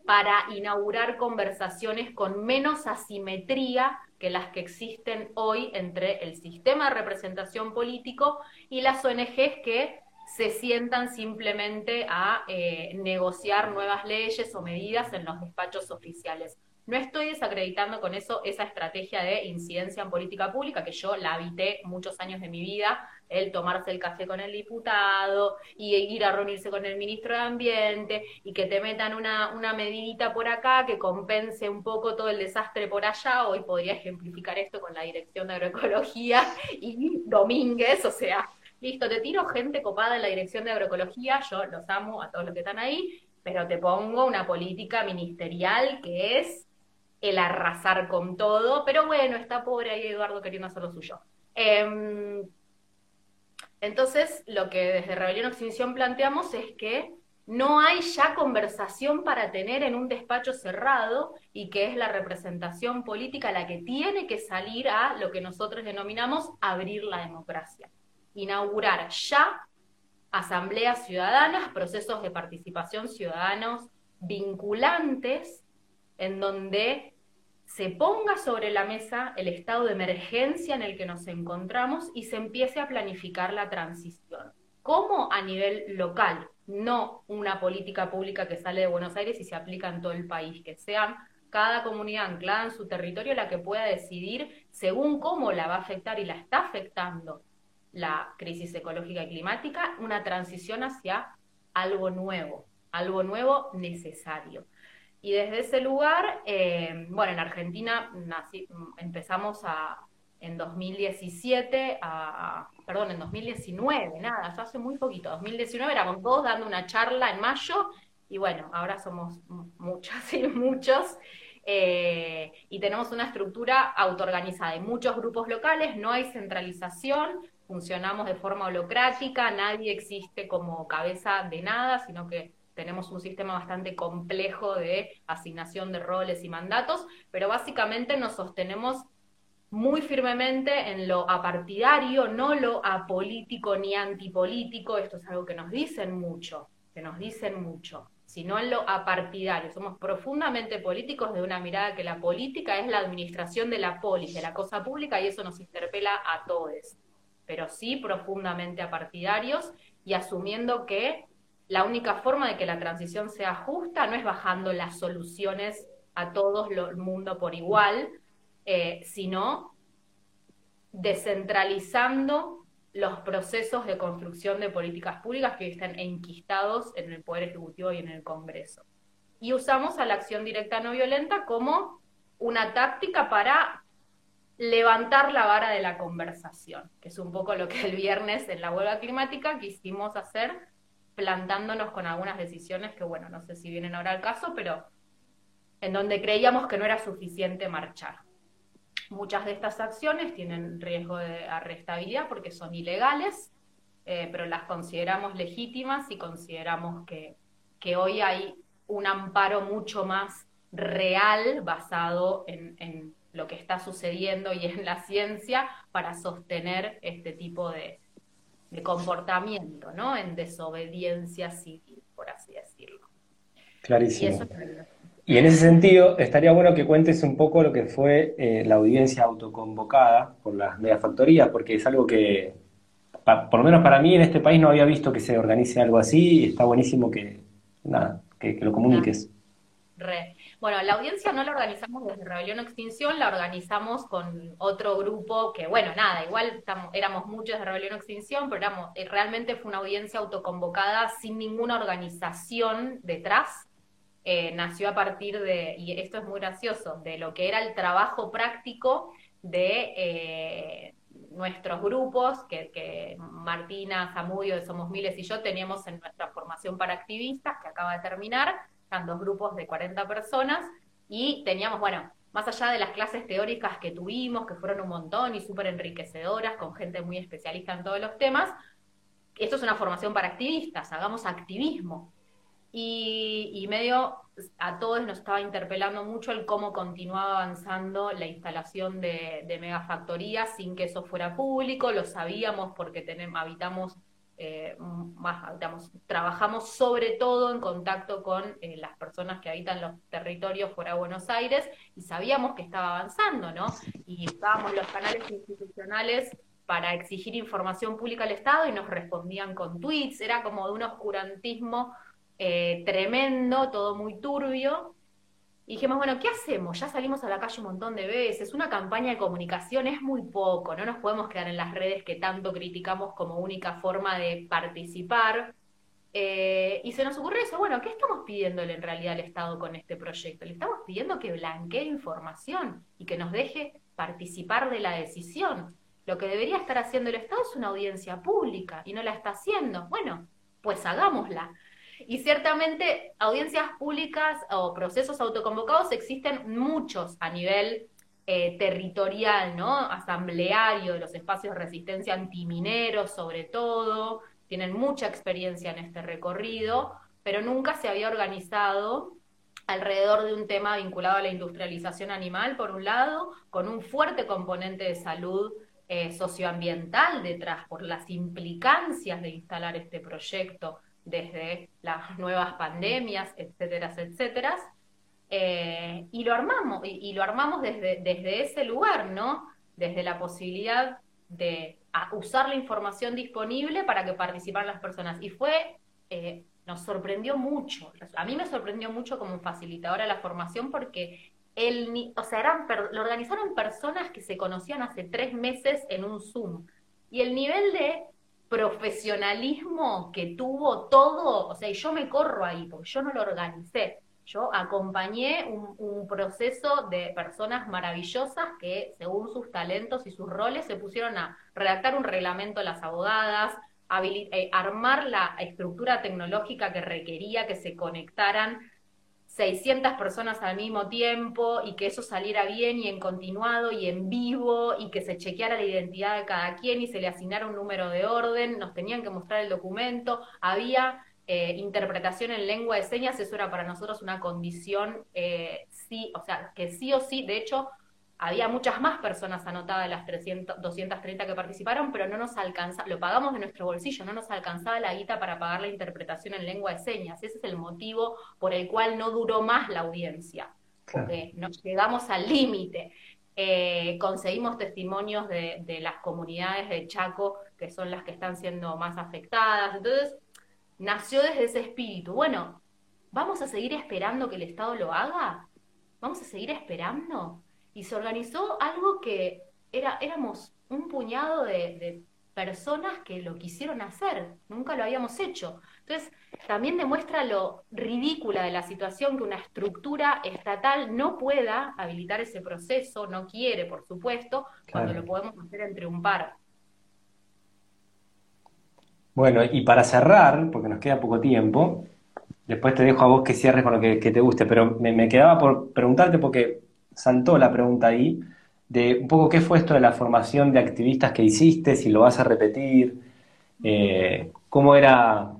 para inaugurar conversaciones con menos asimetría que las que existen hoy entre el sistema de representación político y las ONGs que se sientan simplemente a eh, negociar nuevas leyes o medidas en los despachos oficiales. No estoy desacreditando con eso esa estrategia de incidencia en política pública, que yo la habité muchos años de mi vida, el tomarse el café con el diputado y ir a reunirse con el ministro de Ambiente y que te metan una, una medidita por acá que compense un poco todo el desastre por allá. Hoy podría ejemplificar esto con la Dirección de Agroecología y Domínguez, o sea, listo, te tiro gente copada en la dirección de agroecología, yo los amo a todos los que están ahí, pero te pongo una política ministerial que es el arrasar con todo, pero bueno, está pobre ahí Eduardo queriendo hacer lo suyo. Em, entonces, lo que desde Rebelión Extinción planteamos es que no hay ya conversación para tener en un despacho cerrado y que es la representación política la que tiene que salir a lo que nosotros denominamos abrir la democracia inaugurar ya asambleas ciudadanas, procesos de participación ciudadanos vinculantes, en donde se ponga sobre la mesa el estado de emergencia en el que nos encontramos y se empiece a planificar la transición. ¿Cómo? A nivel local, no una política pública que sale de Buenos Aires y se aplica en todo el país, que sean cada comunidad anclada en su territorio la que pueda decidir según cómo la va a afectar y la está afectando la crisis ecológica y climática, una transición hacia algo nuevo, algo nuevo necesario. Y desde ese lugar, eh, bueno, en Argentina empezamos a, en 2017, a, perdón, en 2019, nada, hace muy poquito, 2019 éramos todos dando una charla en mayo y bueno, ahora somos muchas y muchos. Eh, y tenemos una estructura autoorganizada. Hay muchos grupos locales, no hay centralización, funcionamos de forma holocrática, nadie existe como cabeza de nada, sino que tenemos un sistema bastante complejo de asignación de roles y mandatos, pero básicamente nos sostenemos muy firmemente en lo apartidario, no lo apolítico ni antipolítico, esto es algo que nos dicen mucho, que nos dicen mucho, sino en lo apartidario. Somos profundamente políticos de una mirada que la política es la administración de la polis, de la cosa pública, y eso nos interpela a todos pero sí profundamente apartidarios y asumiendo que la única forma de que la transición sea justa no es bajando las soluciones a todo el mundo por igual, eh, sino descentralizando los procesos de construcción de políticas públicas que están enquistados en el Poder Ejecutivo y en el Congreso. Y usamos a la acción directa no violenta como una táctica para levantar la vara de la conversación, que es un poco lo que el viernes en la huelga climática quisimos hacer, plantándonos con algunas decisiones que, bueno, no sé si vienen ahora al caso, pero en donde creíamos que no era suficiente marchar. Muchas de estas acciones tienen riesgo de arrestabilidad porque son ilegales, eh, pero las consideramos legítimas y consideramos que, que hoy hay un amparo mucho más real basado en, en lo que está sucediendo y en la ciencia para sostener este tipo de, comportamiento, ¿no? En desobediencia civil, por así decirlo. Clarísimo. Y, en ese sentido, estaría bueno que cuentes un poco lo que fue eh, la audiencia autoconvocada por las megafactorías, porque es algo que, por lo menos para mí en este país no había visto que se organice algo así y está buenísimo que, nada, que, lo comuniques. Re. Bueno, la audiencia no la organizamos desde Rebelión Extinción, la organizamos con otro grupo que, bueno, nada, igual éramos muchos de Rebelión Extinción, pero eh, realmente fue una audiencia autoconvocada sin ninguna organización detrás. Eh, nació a partir de, y esto es muy gracioso, de lo que era el trabajo práctico de eh, nuestros grupos, que, que Martina Zamudio de Somos Miles y yo teníamos en nuestra formación para activistas, que acaba de terminar, eran dos grupos de 40 personas y teníamos, bueno, más allá de las clases teóricas que tuvimos, que fueron un montón y súper enriquecedoras, con gente muy especialista en todos los temas, esto es una formación para activistas, hagamos activismo. Y, medio a todos nos estaba interpelando mucho el cómo continuaba avanzando la instalación de, de megafactorías sin que eso fuera público, lo sabíamos porque tenemos, habitamos eh, más, trabajamos sobre todo en contacto con eh, las personas que habitan los territorios fuera de Buenos Aires y sabíamos que estaba avanzando, ¿no? Y estábamos los canales institucionales para exigir información pública al Estado y nos respondían con tweets, era como de un oscurantismo eh, tremendo, todo muy turbio, y dijimos, bueno, ¿qué hacemos? Ya salimos a la calle un montón de veces, una campaña de comunicación es muy poco, no nos podemos quedar en las redes que tanto criticamos como única forma de participar. Eh, y se nos ocurrió eso, bueno, ¿qué estamos pidiéndole en realidad al Estado con este proyecto? Le estamos pidiendo que blanquee información y que nos deje participar de la decisión. Lo que debería estar haciendo el Estado es una audiencia pública y no la está haciendo. Bueno, pues hagámosla. Y ciertamente audiencias públicas o procesos autoconvocados existen muchos a nivel eh, territorial, ¿no? Asambleario, los espacios de resistencia antimineros sobre todo, tienen mucha experiencia en este recorrido, pero nunca se había organizado alrededor de un tema vinculado a la industrialización animal, por un lado, con un fuerte componente de salud eh, socioambiental detrás, por las implicancias de instalar este proyecto desde las nuevas pandemias, etcétera, etcétera. Eh, y lo armamos, y, lo armamos desde, desde ese lugar, ¿no? Desde la posibilidad de usar la información disponible para que participaran las personas. Y fue, eh, nos sorprendió mucho. A mí me sorprendió mucho como facilitadora la formación porque el, o sea, eran, lo organizaron personas que se conocían hace tres meses en un Zoom. Y el nivel de profesionalismo que tuvo todo, o sea, yo me corro ahí, porque yo no lo organicé. Yo acompañé un, proceso de personas maravillosas que, según sus talentos y sus roles, se pusieron a redactar un reglamento a las abogadas, eh, armar la estructura tecnológica que requería que se conectaran 600 personas al mismo tiempo y que eso saliera bien y en continuado y en vivo y que se chequeara la identidad de cada quien y se le asignara un número de orden, nos tenían que mostrar el documento, había eh, interpretación en lengua de señas, eso era para nosotros una condición, eh, sí, o sea, que sí o sí, de hecho, había muchas más personas anotadas de las 300, 230 que participaron, pero no nos alcanzaba, lo pagamos de nuestro bolsillo, no nos alcanzaba la guita para pagar la interpretación en lengua de señas. Ese es el motivo por el cual no duró más la audiencia, porque nos llegamos al límite. Eh, conseguimos testimonios de, de las comunidades de Chaco, que son las que están siendo más afectadas. Entonces, nació desde ese espíritu. Bueno, ¿vamos a seguir esperando que el Estado lo haga? ¿Vamos a seguir esperando? Y se organizó algo que era, éramos un puñado de, personas que lo quisieron hacer, nunca lo habíamos hecho. Entonces, también demuestra lo ridícula de la situación que una estructura estatal no pueda habilitar ese proceso, no quiere, por supuesto, cuando lo podemos hacer entre un par. Bueno, y para cerrar, porque nos queda poco tiempo, después te dejo a vos que cierres con lo que, te guste, pero me, quedaba por preguntarte porque saltó la pregunta ahí de un poco qué fue esto de la formación de activistas que hiciste, si lo vas a repetir, eh, cómo era,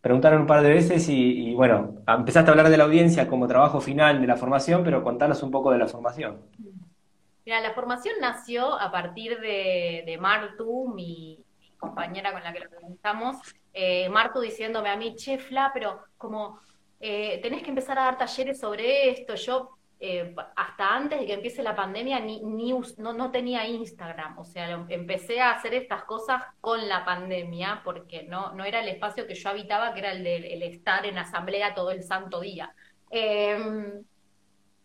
preguntaron un par de veces y, bueno, empezaste a hablar de la audiencia como trabajo final de la formación, pero contanos un poco de la formación. Mira, la formación nació a partir de, de Martu, mi, compañera con la que lo organizamos, eh, Martu diciéndome a mí, chefla, pero como eh, tenés que empezar a dar talleres sobre esto. Yo, eh, hasta antes de que empiece la pandemia, ni, no, no, tenía Instagram. O sea, empecé a hacer estas cosas con la pandemia, porque no, no era el espacio que yo habitaba, que era el de estar en asamblea todo el santo día. Em,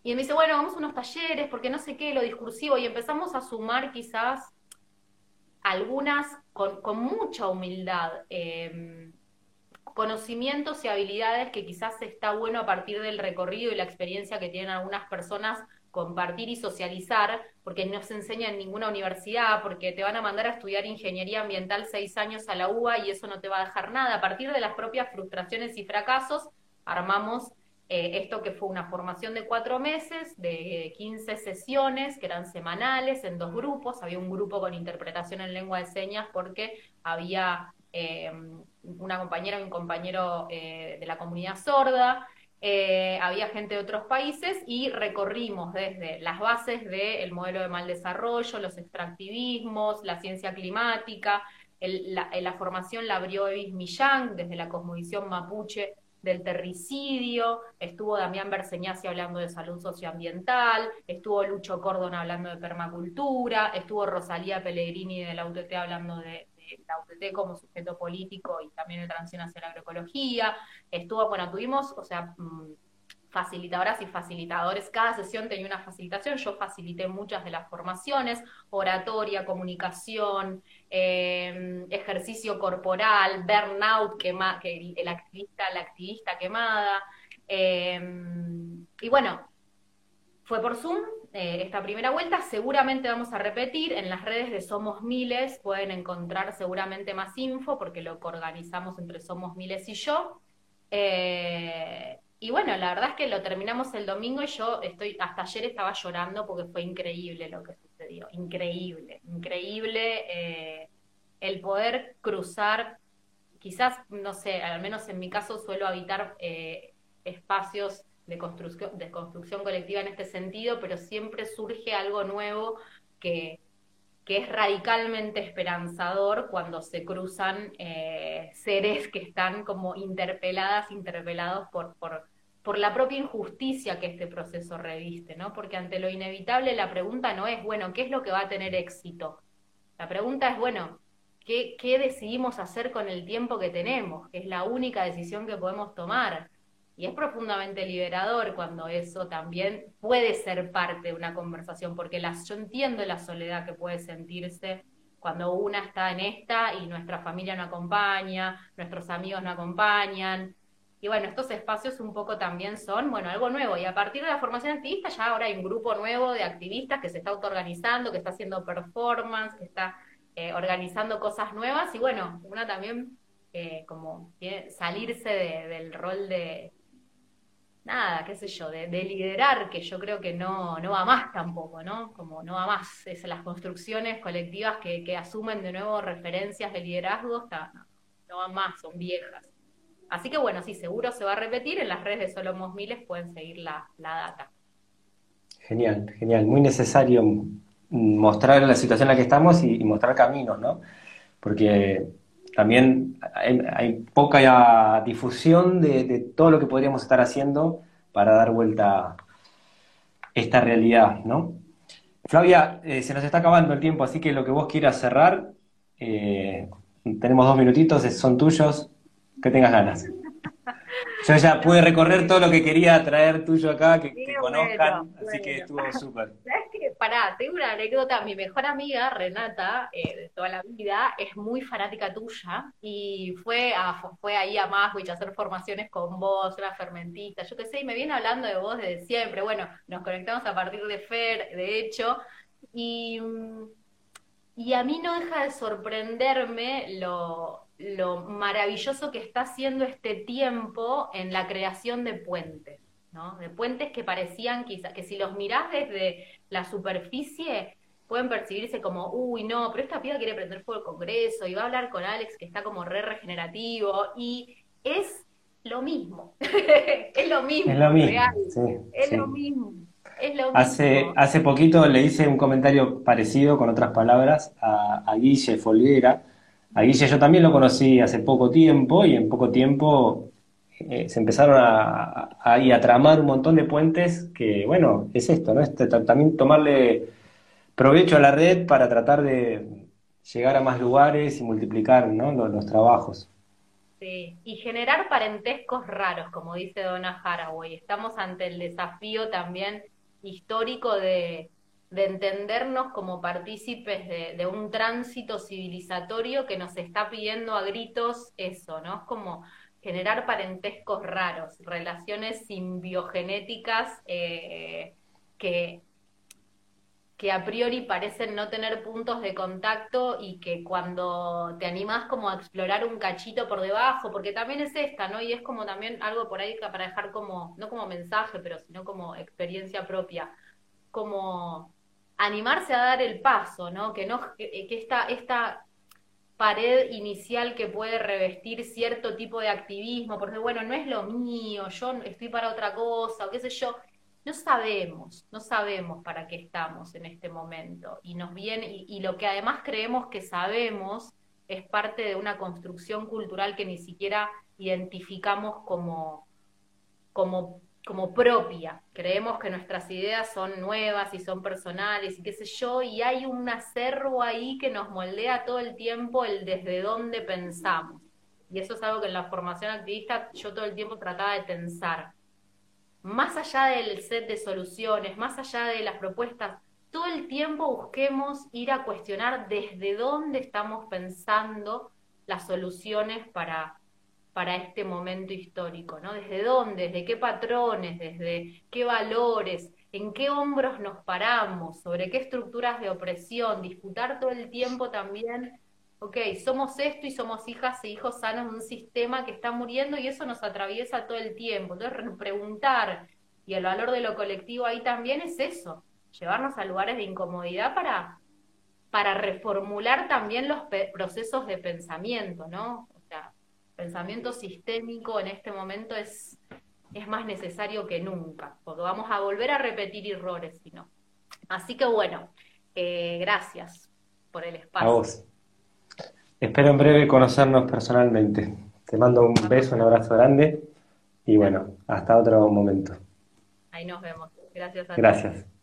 y me dice, bueno, vamos a unos talleres, porque no sé qué, lo discursivo, y empezamos a sumar quizás algunas con, mucha humildad, em, conocimientos y habilidades que quizás está bueno a partir del recorrido y la experiencia que tienen algunas personas compartir y socializar, porque no se enseña en ninguna universidad, porque te van a mandar a estudiar ingeniería ambiental seis años a la UBA y eso no te va a dejar nada. A partir de las propias frustraciones y fracasos, armamos eh, esto que fue una formación de cuatro meses, de 15 sesiones, que eran semanales, en dos grupos. Había un grupo con interpretación en lengua de señas porque había eh, una compañera y un compañero eh, de la comunidad sorda. había gente de otros países y recorrimos desde las bases del modelo de mal desarrollo, los extractivismos, la ciencia climática. la, la, formación la abrió Evis Millán desde la cosmovisión mapuche del terricidio, estuvo Damián Berseñasi hablando de salud socioambiental, estuvo Lucho Cordon hablando de permacultura, estuvo Rosalía Pellegrini de la UTT hablando de, la UTT como sujeto político y también de transición hacia la agroecología, estuvo, bueno, tuvimos, o sea, mm, facilitadoras y facilitadores. Cada sesión tenía una facilitación. Yo facilité muchas de las formaciones, oratoria, comunicación, eh, ejercicio corporal, burnout, quema, que el activista, la activista quemada. Eh, y bueno, fue por Zoom eh, esta primera vuelta. Seguramente vamos a repetir. En las redes de Somos Miles pueden encontrar seguramente más info porque lo que organizamos entre Somos Miles y yo. Y bueno, la verdad es que lo terminamos el domingo y yo estoy, hasta ayer estaba llorando porque fue increíble lo que sucedió, increíble, increíble eh, el poder cruzar, quizás, no sé, al menos en mi caso suelo habitar eh, espacios de construcción, de construcción colectiva en este sentido, pero siempre surge algo nuevo que, que es radicalmente esperanzador cuando se cruzan eh, seres que están como interpeladas, interpelados por, por, por la propia injusticia que este proceso reviste, ¿no? Porque ante lo inevitable la pregunta no es, bueno, ¿qué es lo que va a tener éxito? La pregunta es, bueno, ¿qué, qué decidimos hacer con el tiempo que tenemos? Es la única decisión que podemos tomar. Y es profundamente liberador cuando eso también puede ser parte de una conversación, porque las, yo entiendo la soledad que puede sentirse cuando una está en esta y nuestra familia no acompaña, nuestros amigos no acompañan. Y bueno, estos espacios un poco también son, bueno, algo nuevo. Y a partir de la formación activista ya ahora hay un grupo nuevo de activistas que se está autoorganizando, que está haciendo performance, que está eh, organizando cosas nuevas. Y bueno, una también eh, como salirse del rol de, nada, qué sé yo, de, liderar, que yo creo que no, no va más tampoco, ¿no? Como no va más, es las construcciones colectivas que, asumen de nuevo referencias de liderazgo, no, van más, son viejas. Así que bueno, sí, seguro se va a repetir, en las redes de Solomos Miles pueden seguir la, data. Genial, genial, muy necesario mostrar la situación en la que estamos y, mostrar caminos, ¿no? Porque también hay, poca difusión de, todo lo que podríamos estar haciendo para dar vuelta a esta realidad, ¿no? Flavia, eh, se nos está acabando el tiempo, así que lo que vos quieras cerrar, eh, tenemos dos minutitos, son tuyos, que tengas ganas. Yo ya pude recorrer todo lo que quería traer tuyo acá, que, conozcan, así que estuvo súper. ¿Sabes qué pará, tengo una anécdota. Mi mejor amiga, Renata, eh, de toda la vida, es muy fanática tuya y fue, a, fue ahí a Maswich a hacer formaciones con vos, una fermentista, yo qué sé, y me viene hablando de vos desde siempre. Bueno, nos conectamos a partir de Fer, de hecho, y, y a mí no deja de sorprenderme lo, lo maravilloso que está haciendo este tiempo en la creación de puentes. De puentes que parecían quizás, que si los mirás desde la superficie, pueden percibirse como, uy, no, pero esta piba quiere prender fuego el Congreso y va a hablar con Alex que está como re regenerativo y es lo mismo, es lo mismo, es lo mismo, es lo mismo. Es lo hace, hace poquito le hice un comentario parecido, con otras palabras, a, a Guille Folguera. A Guille yo también lo conocí hace poco tiempo y en poco tiempo eh, se empezaron a, a, tramar un montón de puentes que, bueno, es esto, ¿no? Este, también tomarle provecho a la red para tratar de llegar a más lugares y multiplicar ¿no? los, trabajos. Sí, y generar parentescos raros, como dice Donna Haraway. Estamos ante el desafío también histórico de, de entendernos como partícipes de, de, un tránsito civilizatorio que nos está pidiendo a gritos eso, ¿no? Es como generar parentescos raros, relaciones simbiogenéticas eh, que, que a priori parecen no tener puntos de contacto y que cuando te animas como a explorar un cachito por debajo, porque también es esta, ¿no? Y es como también algo por ahí para dejar como, no como mensaje, pero sino como experiencia propia, como animarse a dar el paso, ¿no? Que no, que, esta, esta pared inicial que puede revestir cierto tipo de activismo, porque bueno, no es lo mío, yo estoy para otra cosa, o qué sé yo. No sabemos, no sabemos para qué estamos en este momento. Y nos viene, y, lo que además creemos que sabemos es parte de una construcción cultural que ni siquiera identificamos como, como como propia. Creemos que nuestras ideas son nuevas y son personales y qué sé yo, y hay un acervo ahí que nos moldea todo el tiempo el desde dónde pensamos. Y eso es algo que en la formación activista yo todo el tiempo trataba de pensar. Más allá del set de soluciones, más allá de las propuestas, todo el tiempo busquemos ir a cuestionar desde dónde estamos pensando las soluciones para para este momento histórico, ¿no? ¿Desde dónde? ¿Desde qué patrones? ¿Desde qué valores? ¿En qué hombros nos paramos? ¿Sobre qué estructuras de opresión? Disputar todo el tiempo también, ok, somos esto y somos hijas e hijos sanos de un sistema que está muriendo y eso nos atraviesa todo el tiempo. Entonces, preguntar y el valor de lo colectivo ahí también es eso, llevarnos a lugares de incomodidad para, para reformular también los procesos de pensamiento, ¿no? Pensamiento sistémico en este momento es, es más necesario que nunca, porque vamos a volver a repetir errores, si no. Así que bueno, eh, gracias por el espacio. A vos. Espero en breve conocernos personalmente. Te mando un beso, un abrazo grande y bueno, hasta otro momento. Ahí nos vemos. Gracias. A Gracias.